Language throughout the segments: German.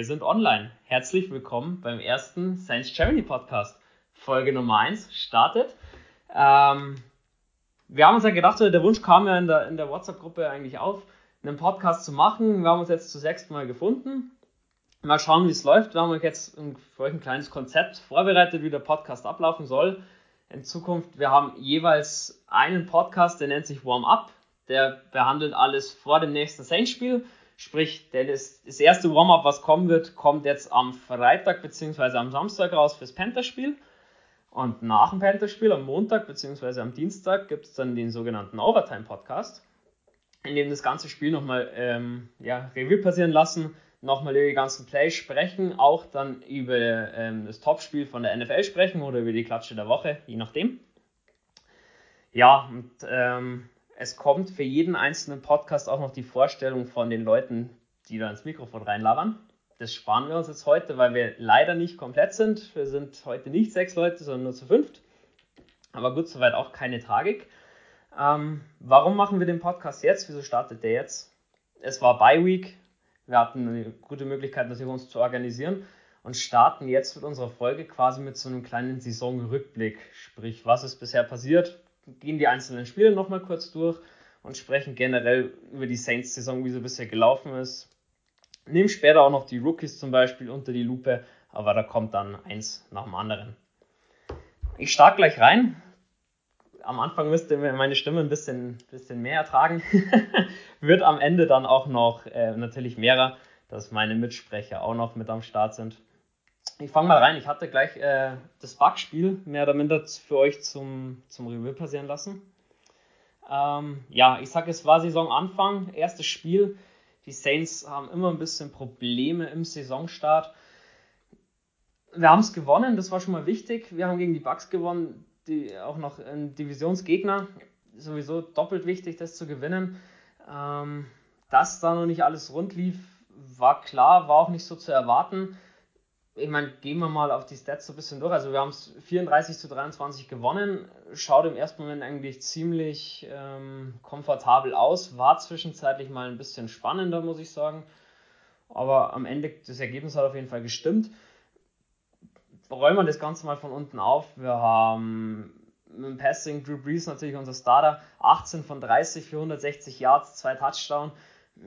Wir sind online. Herzlich willkommen beim ersten Science Germany Podcast. Folge Nummer 1 startet. Ähm, wir haben uns ja gedacht, der Wunsch kam ja in der, in der WhatsApp-Gruppe eigentlich auf, einen Podcast zu machen. Wir haben uns jetzt zu sechsten Mal gefunden. Mal schauen, wie es läuft. Wir haben euch jetzt für euch ein kleines Konzept vorbereitet, wie der Podcast ablaufen soll. In Zukunft, wir haben jeweils einen Podcast, der nennt sich Warm Up. Der behandelt alles vor dem nächsten Saints-Spiel. Sprich, das, das erste Warm-up, was kommen wird, kommt jetzt am Freitag bzw. am Samstag raus fürs Panther-Spiel. Und nach dem Panther-Spiel am Montag bzw. am Dienstag gibt es dann den sogenannten Overtime-Podcast, in dem das ganze Spiel nochmal ähm, ja, Revue passieren lassen, nochmal über die ganzen Plays sprechen, auch dann über ähm, das Topspiel von der NFL sprechen oder über die Klatsche der Woche, je nachdem. Ja, und ähm, es kommt für jeden einzelnen Podcast auch noch die Vorstellung von den Leuten, die da ins Mikrofon reinlabern. Das sparen wir uns jetzt heute, weil wir leider nicht komplett sind. Wir sind heute nicht sechs Leute, sondern nur zu fünft. Aber gut, soweit auch keine Tragik. Ähm, warum machen wir den Podcast jetzt? Wieso startet der jetzt? Es war Bye Week. Wir hatten eine gute Möglichkeit, natürlich uns zu organisieren und starten jetzt mit unserer Folge quasi mit so einem kleinen Saisonrückblick. Sprich, was ist bisher passiert? Gehen die einzelnen Spiele nochmal kurz durch und sprechen generell über die Saints-Saison, wie sie bisher gelaufen ist Nimm später auch noch die Rookies zum Beispiel unter die Lupe, aber da kommt dann eins nach dem anderen. Ich starte gleich rein. Am Anfang müsste meine Stimme ein bisschen, bisschen mehr ertragen. Wird am Ende dann auch noch äh, natürlich mehrer, dass meine Mitsprecher auch noch mit am Start sind. Ich fange mal rein. Ich hatte gleich äh, das Bugspiel mehr oder minder für euch zum, zum Revue passieren lassen. Ähm, ja, ich sage, es war Saisonanfang, erstes Spiel. Die Saints haben immer ein bisschen Probleme im Saisonstart. Wir haben es gewonnen, das war schon mal wichtig. Wir haben gegen die Bucks gewonnen, die auch noch ein Divisionsgegner. Sowieso doppelt wichtig, das zu gewinnen. Ähm, dass da noch nicht alles rund lief, war klar, war auch nicht so zu erwarten ich meine, gehen wir mal auf die Stats so ein bisschen durch. Also wir haben es 34 zu 23 gewonnen. Schaut im ersten Moment eigentlich ziemlich ähm, komfortabel aus. War zwischenzeitlich mal ein bisschen spannender, muss ich sagen. Aber am Ende, das Ergebnis hat auf jeden Fall gestimmt. Räumen wir das Ganze mal von unten auf. Wir haben mit dem Passing Drew Brees natürlich unser Starter. 18 von 30 für 160 Yards, zwei Touchdowns.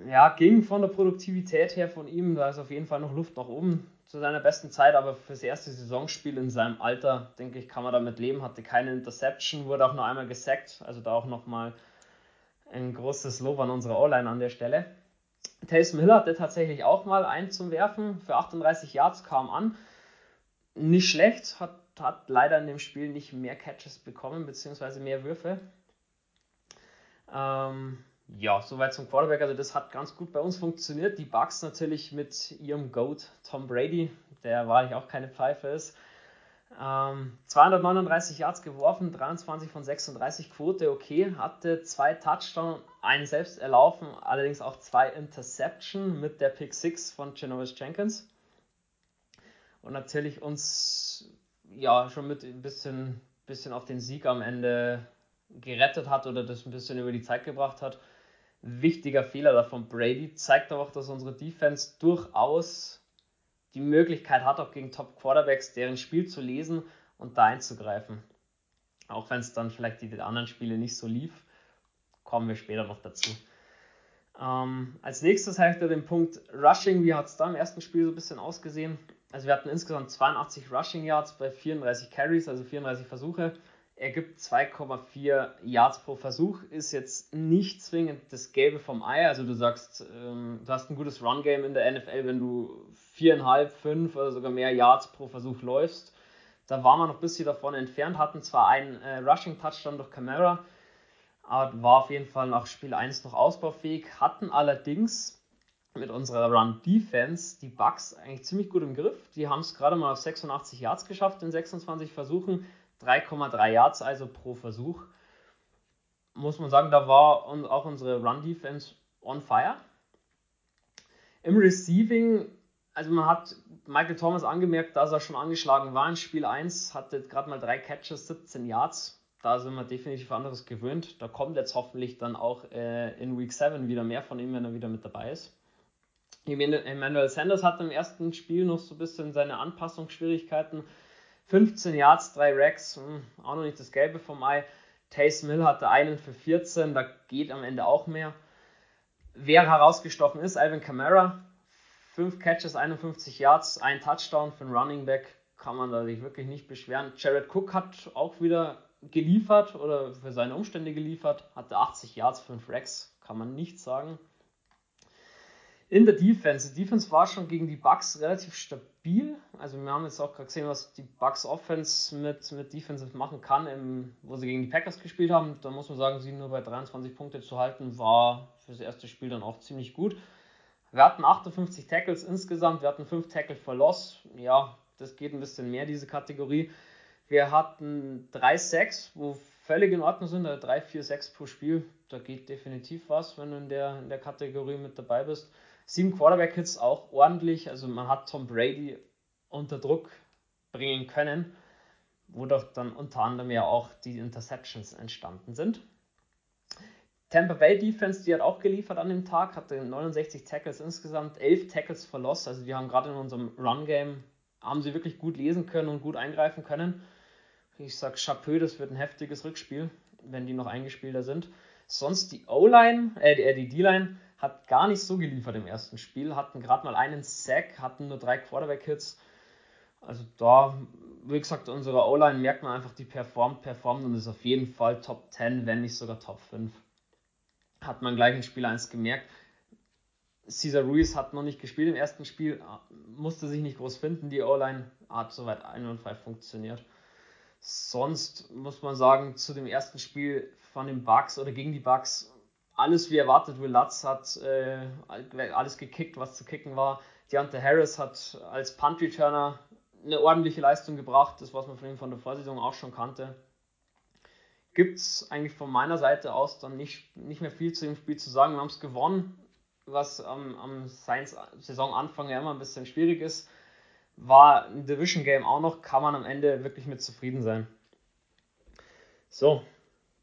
Ja, ging von der Produktivität her von ihm. Da ist auf jeden Fall noch Luft nach oben zu seiner besten Zeit, aber fürs erste Saisonspiel in seinem Alter, denke ich, kann man damit leben. Hatte keine Interception, wurde auch nur einmal gesackt, also da auch nochmal ein großes Lob an unsere O-Line an der Stelle. Taysom Hill hatte tatsächlich auch mal einen zum Werfen für 38 Yards, kam an. Nicht schlecht, hat, hat leider in dem Spiel nicht mehr Catches bekommen, beziehungsweise mehr Würfe. Ähm, ja, soweit zum Quarterback. Also das hat ganz gut bei uns funktioniert. Die Bucks natürlich mit ihrem Goat Tom Brady, der wahrlich auch keine Pfeife ist. Ähm, 239 Yards geworfen, 23 von 36 Quote, okay. Hatte zwei Touchdowns, einen selbst erlaufen, allerdings auch zwei Interception mit der Pick 6 von Genovis Jenkins. Und natürlich uns ja schon mit ein bisschen, bisschen auf den Sieg am Ende gerettet hat oder das ein bisschen über die Zeit gebracht hat wichtiger Fehler davon. Brady zeigt aber auch, dass unsere Defense durchaus die Möglichkeit hat, auch gegen Top Quarterbacks deren Spiel zu lesen und da einzugreifen. Auch wenn es dann vielleicht die anderen Spiele nicht so lief, kommen wir später noch dazu. Ähm, als nächstes habe ich da den Punkt Rushing. Wie hat es da im ersten Spiel so ein bisschen ausgesehen? Also wir hatten insgesamt 82 Rushing Yards bei 34 Carries, also 34 Versuche ergibt 2,4 Yards pro Versuch, ist jetzt nicht zwingend das Gelbe vom Ei. Also du sagst, ähm, du hast ein gutes Run-Game in der NFL, wenn du 4,5, 5 oder sogar mehr Yards pro Versuch läufst. Da waren wir noch ein bisschen davon entfernt, hatten zwar einen äh, Rushing-Touchdown durch Camara, aber war auf jeden Fall nach Spiel 1 noch ausbaufähig, hatten allerdings mit unserer Run-Defense die Bugs eigentlich ziemlich gut im Griff. Die haben es gerade mal auf 86 Yards geschafft in 26 Versuchen 3,3 Yards also pro Versuch. Muss man sagen, da war auch unsere Run-Defense on fire. Im Receiving, also man hat Michael Thomas angemerkt, dass er schon angeschlagen war in Spiel 1, hatte gerade mal drei Catches, 17 Yards. Da sind wir definitiv anderes gewöhnt. Da kommt jetzt hoffentlich dann auch äh, in Week 7 wieder mehr von ihm, wenn er wieder mit dabei ist. Emmanuel Sanders hatte im ersten Spiel noch so ein bisschen seine Anpassungsschwierigkeiten. 15 Yards, 3 Racks, hm, auch noch nicht das Gelbe vom Ei. Taysom Mill hatte einen für 14, da geht am Ende auch mehr. Wer herausgestochen ist, Alvin Kamara, 5 Catches, 51 Yards, ein Touchdown für einen Running Back, kann man da sich wirklich nicht beschweren. Jared Cook hat auch wieder geliefert oder für seine Umstände geliefert, hatte 80 Yards, 5 Racks, kann man nicht sagen. In der Defense. Die Defense war schon gegen die Bucks relativ stabil. Also wir haben jetzt auch gerade gesehen, was die Bucks Offense mit, mit Defensive machen kann, im, wo sie gegen die Packers gespielt haben. Da muss man sagen, sie nur bei 23 Punkte zu halten, war für das erste Spiel dann auch ziemlich gut. Wir hatten 58 Tackles insgesamt, wir hatten 5 Tackle for Loss. Ja, das geht ein bisschen mehr, diese Kategorie. Wir hatten 3 Sacks, wo völlig in Ordnung sind, 3, 4, 6 pro Spiel. Da geht definitiv was, wenn du in der, in der Kategorie mit dabei bist. Sieben Quarterback-Hits auch ordentlich. Also man hat Tom Brady unter Druck bringen können, wodurch dann unter anderem ja auch die Interceptions entstanden sind. Tampa Bay Defense, die hat auch geliefert an dem Tag, hatte 69 Tackles insgesamt, 11 Tackles for Loss. Also die haben gerade in unserem Run-Game, haben sie wirklich gut lesen können und gut eingreifen können. Ich sag Chapeau, das wird ein heftiges Rückspiel, wenn die noch eingespielter sind. Sonst die O-Line, äh, die D-Line hat gar nicht so geliefert im ersten Spiel, hatten gerade mal einen Sack, hatten nur drei Quarterback-Hits. Also da, wie gesagt, unsere O-Line merkt man einfach, die performt, performt und ist auf jeden Fall Top 10, wenn nicht sogar Top 5. Hat man gleich in Spiel 1 gemerkt. Cesar Ruiz hat noch nicht gespielt im ersten Spiel, musste sich nicht groß finden. Die O-Line hat soweit einwandfrei funktioniert. Sonst muss man sagen, zu dem ersten Spiel von den Bucks oder gegen die Bucks alles wie erwartet. Will Lutz hat äh, alles gekickt, was zu kicken war. Deontay Harris hat als Punt-Returner eine ordentliche Leistung gebracht, das was man von ihm von der Vorsaison auch schon kannte. Gibt es eigentlich von meiner Seite aus dann nicht, nicht mehr viel zu dem Spiel zu sagen. Wir haben es gewonnen, was am, am Saisonanfang ja immer ein bisschen schwierig ist. War ein Division Game auch noch, kann man am Ende wirklich mit zufrieden sein. So,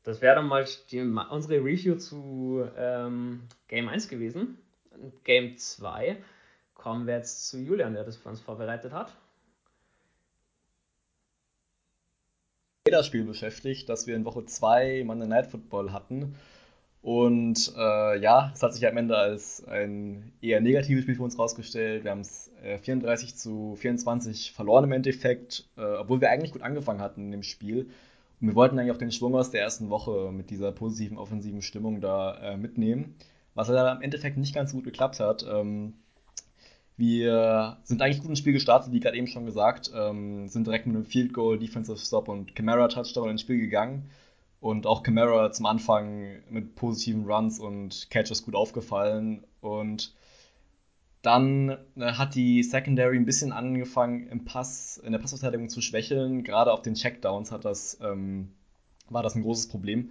das wäre dann mal die, unsere Review zu ähm, Game 1 gewesen. Game 2 kommen wir jetzt zu Julian, der das für uns vorbereitet hat. Das Spiel beschäftigt, dass wir in Woche 2 Monday Night Football hatten. Und äh, ja, es hat sich am Ende als ein eher negatives Spiel für uns rausgestellt. Wir haben es äh, 34 zu 24 verloren im Endeffekt, äh, obwohl wir eigentlich gut angefangen hatten in dem Spiel. Wir wollten eigentlich auch den Schwung aus der ersten Woche mit dieser positiven offensiven Stimmung da äh, mitnehmen, was leider im Endeffekt nicht ganz so gut geklappt hat. Ähm, wir sind eigentlich gut ins Spiel gestartet, wie gerade eben schon gesagt, ähm, sind direkt mit einem Field Goal, Defensive Stop und Camara Touchdown ins Spiel gegangen. Und auch Camara zum Anfang mit positiven Runs und Catches gut aufgefallen. Und dann äh, hat die Secondary ein bisschen angefangen, im Pass, in der Passverteidigung zu schwächeln. Gerade auf den Checkdowns hat das, ähm, war das ein großes Problem.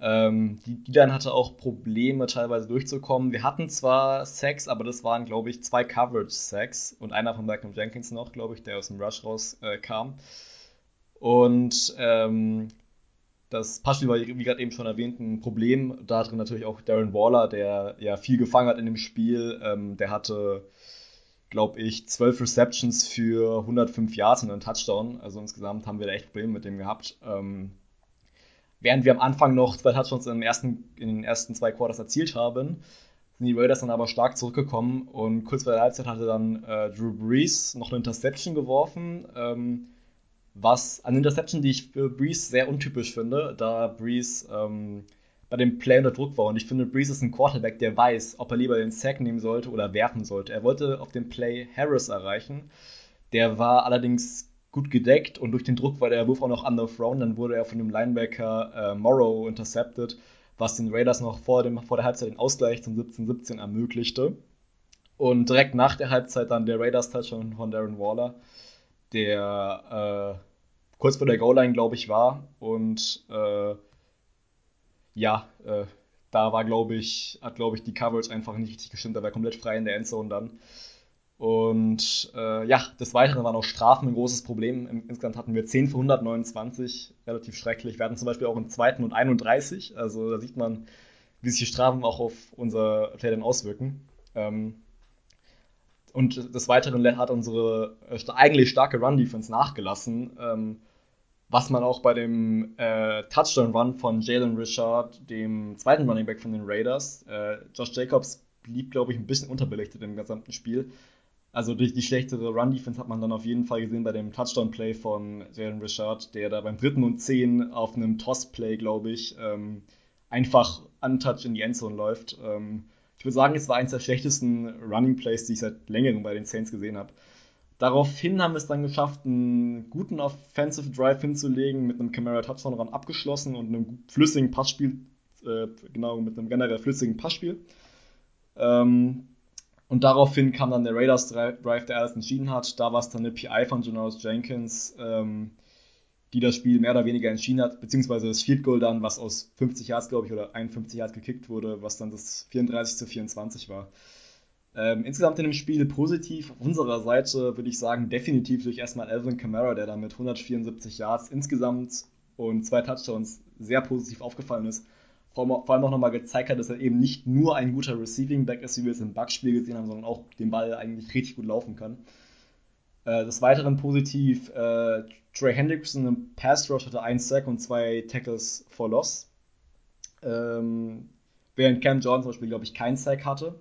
Ähm, die, dann hatte auch Probleme, teilweise durchzukommen. Wir hatten zwar Sacks, aber das waren, glaube ich, zwei Coverage-Sacks und einer von Malcolm Jenkins noch, glaube ich, der aus dem Rush rauskam. Äh, und ähm, das Passspiel war, wie gerade eben schon erwähnt, ein Problem. Da drin natürlich auch Darren Waller, der ja viel gefangen hat in dem Spiel. Ähm, der hatte, glaube ich, 12 Receptions für 105 Yards und einen Touchdown. Also insgesamt haben wir da echt Probleme mit dem gehabt. Ähm, während wir am Anfang noch zwei Touchdowns in, ersten, in den ersten zwei Quarters erzielt haben, sind die Raiders dann aber stark zurückgekommen und kurz vor der Halbzeit hatte dann äh, Drew Brees noch eine Interception geworfen. Ähm, was eine Interception, die ich für Breeze sehr untypisch finde, da Breeze ähm, bei dem Play unter Druck war. Und ich finde, Breeze ist ein Quarterback, der weiß, ob er lieber den Sack nehmen sollte oder werfen sollte. Er wollte auf dem Play Harris erreichen. Der war allerdings gut gedeckt und durch den Druck war der Wurf auch noch underthrown. Dann wurde er von dem Linebacker äh, Morrow intercepted, was den Raiders noch vor, dem, vor der Halbzeit den Ausgleich zum 17-17 ermöglichte. Und direkt nach der Halbzeit dann der Raiders-Touchdown von Darren Waller, der äh, kurz vor der Goal-Line, glaube ich, war. Und äh, ja, äh, da war, glaube ich, hat, glaube ich, die Coverage einfach nicht richtig gestimmt. Da war komplett frei in der Endzone dann. Und äh, ja, des Weiteren waren auch Strafen ein großes Problem. Insgesamt hatten wir 10 für 129, relativ schrecklich. Wir hatten zum Beispiel auch einen zweiten und 31. Also da sieht man, wie sich die Strafen auch auf unser Play auswirken. Ähm, und des Weiteren hat unsere äh, eigentlich starke Run-Defense nachgelassen. Ähm, was man auch bei dem äh, Touchdown-Run von Jalen Richard, dem zweiten Running Back von den Raiders, äh, Josh Jacobs blieb, glaube ich, ein bisschen unterbelichtet im gesamten Spiel. Also durch die schlechtere Run-Defense hat man dann auf jeden Fall gesehen bei dem Touchdown-Play von Jalen Richard, der da beim dritten und zehn auf einem Toss-Play, glaube ich, ähm, einfach untouched in die Endzone läuft. Ähm, ich würde sagen, es war eines der schlechtesten Running Plays, die ich seit längerem bei den Saints gesehen habe. Daraufhin haben wir es dann geschafft, einen guten Offensive Drive hinzulegen, mit einem Camara Touchdown Run abgeschlossen und einem flüssigen Passspiel, äh, genau, mit einem generell flüssigen Passspiel. Ähm, und daraufhin kam dann der Raiders Drive, der alles entschieden hat. Da war es dann eine PI von Janoris Jenkins, ähm, die das Spiel mehr oder weniger entschieden hat, beziehungsweise das Field Goal dann, was aus 50 Yards, glaube ich, oder 51 Yards gekickt wurde, was dann das 34 zu 24 war. Ähm, insgesamt in dem Spiel positiv auf unserer Seite würde ich sagen, definitiv durch erstmal Alvin Kamara, der da mit 174 Yards insgesamt und zwei Touchdowns sehr positiv aufgefallen ist. Vor, allem auch nochmal gezeigt hat, dass er eben nicht nur ein guter Receiving Back ist, wie wir es im Backspiel gesehen haben, sondern auch den Ball eigentlich richtig gut laufen kann. Äh, des Weiteren positiv, äh, Trey Hendrickson im Pass Rush hatte einen Sack und zwei Tackles for Loss. Ähm, während Cam Jordan zum Beispiel, glaube ich, keinen Sack hatte.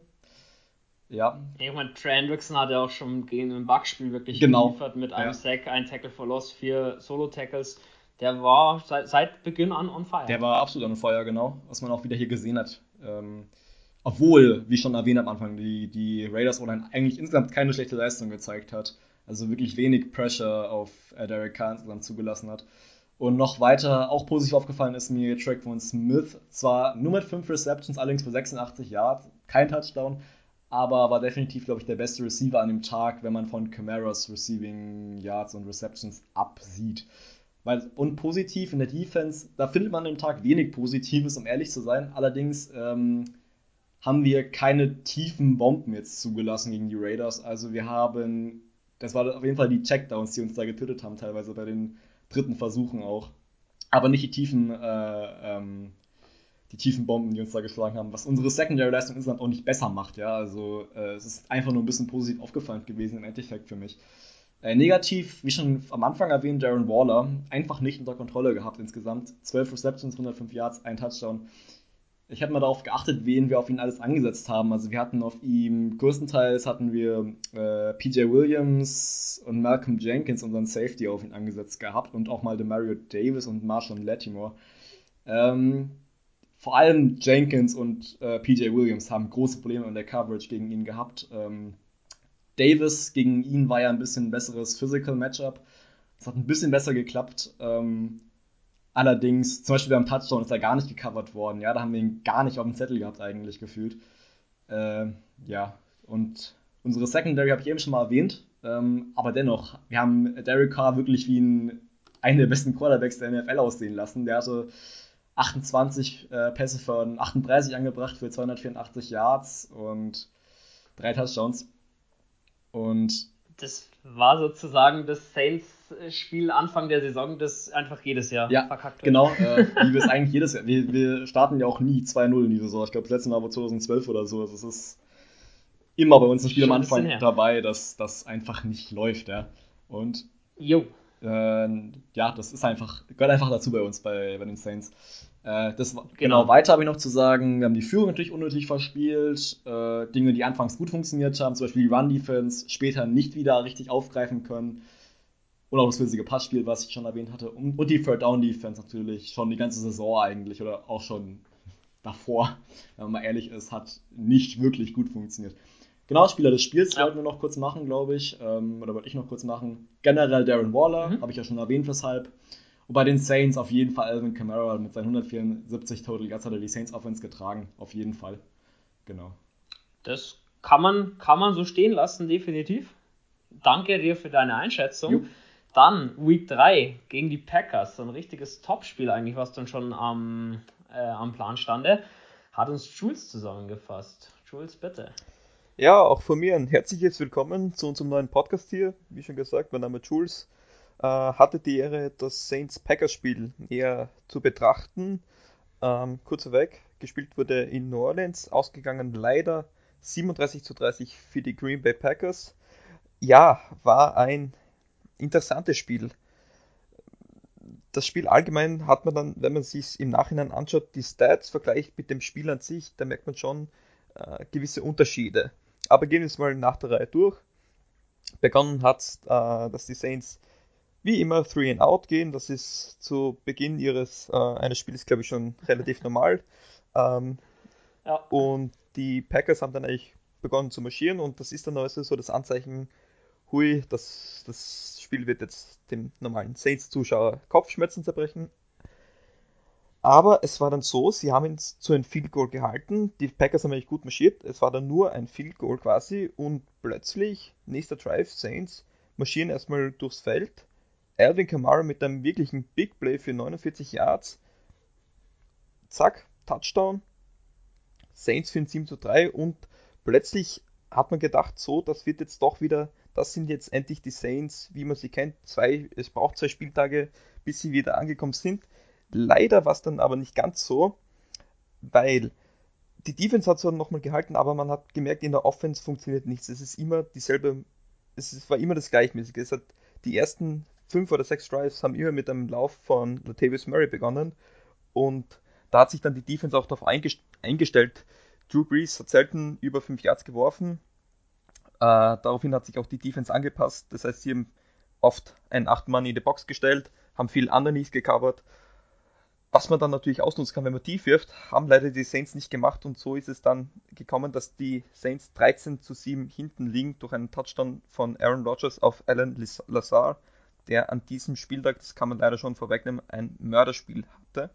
Ja. Ich meine, Trey Hendrickson hat ja auch schon gegen ein Backspiel wirklich genau. geliefert mit einem ja. Sack, ein Tackle for Loss, vier Solo-Tackles. Der war seit, seit, Beginn an on fire. Der war absolut on fire, genau. Was man auch wieder hier gesehen hat. Ähm, obwohl, wie schon erwähnt am Anfang, die, die Raiders online eigentlich insgesamt keine schlechte Leistung gezeigt hat. Also wirklich wenig Pressure auf äh, Derek Carr insgesamt zugelassen hat. Und noch weiter, auch positiv aufgefallen ist mir Track von Smith. Zwar nur mit 5 Receptions, allerdings für 86 Yards, kein Touchdown, aber war definitiv, glaube ich, der beste Receiver an dem Tag, wenn man von Camaras Receiving Yards und Receptions absieht. Weil, und positiv in der Defense, da findet man am Tag wenig Positives, um ehrlich zu sein. Allerdings ähm, haben wir keine tiefen Bomben jetzt zugelassen gegen die Raiders. Also wir haben, das war auf jeden Fall die Checkdowns, die uns da getötet haben, teilweise bei den dritten Versuchen auch. Aber nicht die tiefen äh, ähm, die tiefen Bomben, die uns da geschlagen haben, was unsere Secondary-Leistung insgesamt auch nicht besser macht. Ja, also äh, es ist einfach nur ein bisschen positiv aufgefallen gewesen im Endeffekt für mich. Äh, negativ, wie schon am Anfang erwähnt, Darren Waller, einfach nicht unter Kontrolle gehabt insgesamt. 12 Receptions, 105 Yards, ein Touchdown. Ich habe mal darauf geachtet, wen wir auf ihn alles angesetzt haben. Also wir hatten auf ihm, größtenteils hatten wir äh, PJ Williams und Malcolm Jenkins, unseren Safety, auf ihn angesetzt gehabt und auch mal Demario Davis und Marshall Latimore. Ähm, vor allem Jenkins und äh, PJ Williams haben große Probleme in der Coverage gegen ihn gehabt. Ähm, Davis gegen ihn war ja ein bisschen besseres Physical Matchup. Es hat ein bisschen besser geklappt. Ähm, allerdings, zum Beispiel beim Touchdown ist er gar nicht gecovert worden. Ja, da haben wir ihn gar nicht auf dem Zettel gehabt, eigentlich gefühlt. Äh, ja, und unsere Secondary habe ich eben schon mal erwähnt. Ähm, aber dennoch, wir haben Derek Carr wirklich wie ein, einen der besten Quarterbacks der NFL aussehen lassen. Der hatte 28 äh, Pässe von 38 angebracht für 284 Yards und drei Touchdowns. Und das war sozusagen das Saints-Spiel Anfang der Saison, das einfach jedes Jahr ja, verkackt wird. Genau, äh, wie wir es eigentlich jedes Jahr. Wir, wir starten ja auch nie 2-0 in die Saison. Ich glaube, das letzte Mal war 2012 oder so. Also es ist immer bei uns ein Spiel Schon am Anfang dabei, dass das einfach nicht läuft. Ja. Und jo. Äh, ja, das ist einfach, gehört einfach dazu bei uns, bei, bei den Saints. Äh, das, genau. genau, weiter habe ich noch zu sagen, wir haben die Führung natürlich unnötig verspielt, äh, Dinge, die anfangs gut funktioniert haben, zum Beispiel die Run-Defense, später nicht wieder richtig aufgreifen können. Und auch das flüssige Passspiel, was ich schon erwähnt hatte. Und, und die Third-Down-Defense natürlich, schon die ganze Saison eigentlich, oder auch schon davor, wenn man mal ehrlich ist, hat nicht wirklich gut funktioniert. Genau, Spieler des Spiels ja. wollten wir noch kurz machen, glaube ich. Ähm, oder wollte ich noch kurz machen. Generell Darren Waller, mhm. habe ich ja schon erwähnt, weshalb. Und bei den Saints auf jeden Fall Alvin Kamara mit seinen 174 Total Yards hat er die Saints Offense getragen. Auf jeden Fall. Genau. Das kann man, kann man so stehen lassen, definitiv. Danke dir für deine Einschätzung. Jupp. Dann Week 3 gegen die Packers. So ein richtiges Topspiel eigentlich, was dann schon am, äh, am Plan stande. Hat uns Jules zusammengefasst. Jules, bitte. Ja, auch von mir ein herzliches Willkommen zu unserem neuen Podcast hier. Wie schon gesagt, mein Name ist Jules. Äh, hatte die Ehre, das Saints-Packers-Spiel näher zu betrachten. Ähm, kurz vorweg, gespielt wurde in New Orleans, ausgegangen leider 37 zu 30 für die Green Bay Packers. Ja, war ein interessantes Spiel. Das Spiel allgemein hat man dann, wenn man sich im Nachhinein anschaut, die Stats vergleicht mit dem Spiel an sich, da merkt man schon äh, gewisse Unterschiede. Aber gehen wir es mal nach der Reihe durch. Begonnen hat, äh, dass die Saints wie immer 3 and out gehen. Das ist zu Beginn ihres äh, eines Spiels, glaube ich, schon relativ normal. Ähm, ja. Und die Packers haben dann eigentlich begonnen zu marschieren und das ist dann also so das Anzeichen, hui, das, das Spiel wird jetzt dem normalen Saints-Zuschauer Kopfschmerzen zerbrechen. Aber es war dann so, sie haben ihn zu einem Field Goal gehalten. Die Packers haben eigentlich gut marschiert. Es war dann nur ein Field Goal quasi und plötzlich, nächster Drive, Saints marschieren erstmal durchs Feld. Alvin Kamara mit einem wirklichen Big Play für 49 Yards. Zack, Touchdown. Saints für ein 7 zu 3 und plötzlich hat man gedacht, so, das wird jetzt doch wieder, das sind jetzt endlich die Saints, wie man sie kennt. Zwei, es braucht zwei Spieltage, bis sie wieder angekommen sind. Leider war es dann aber nicht ganz so, weil die Defense hat zwar nochmal gehalten, aber man hat gemerkt, in der Offense funktioniert nichts. Es ist immer dieselbe, es war immer das Gleichmäßige. Es hat die ersten fünf oder sechs Drives haben immer mit einem Lauf von Latavius Murray begonnen und da hat sich dann die Defense auch darauf eingestellt. Drew Brees hat selten über fünf Yards geworfen. Äh, daraufhin hat sich auch die Defense angepasst. Das heißt, sie haben oft einen acht Mann in die Box gestellt, haben viel underneath gecovert was man dann natürlich ausnutzen kann, wenn man tief wirft, haben leider die Saints nicht gemacht und so ist es dann gekommen, dass die Saints 13 zu 7 hinten liegen durch einen Touchdown von Aaron Rodgers auf Alan Lazar, der an diesem Spieltag, das kann man leider schon vorwegnehmen, ein Mörderspiel hatte.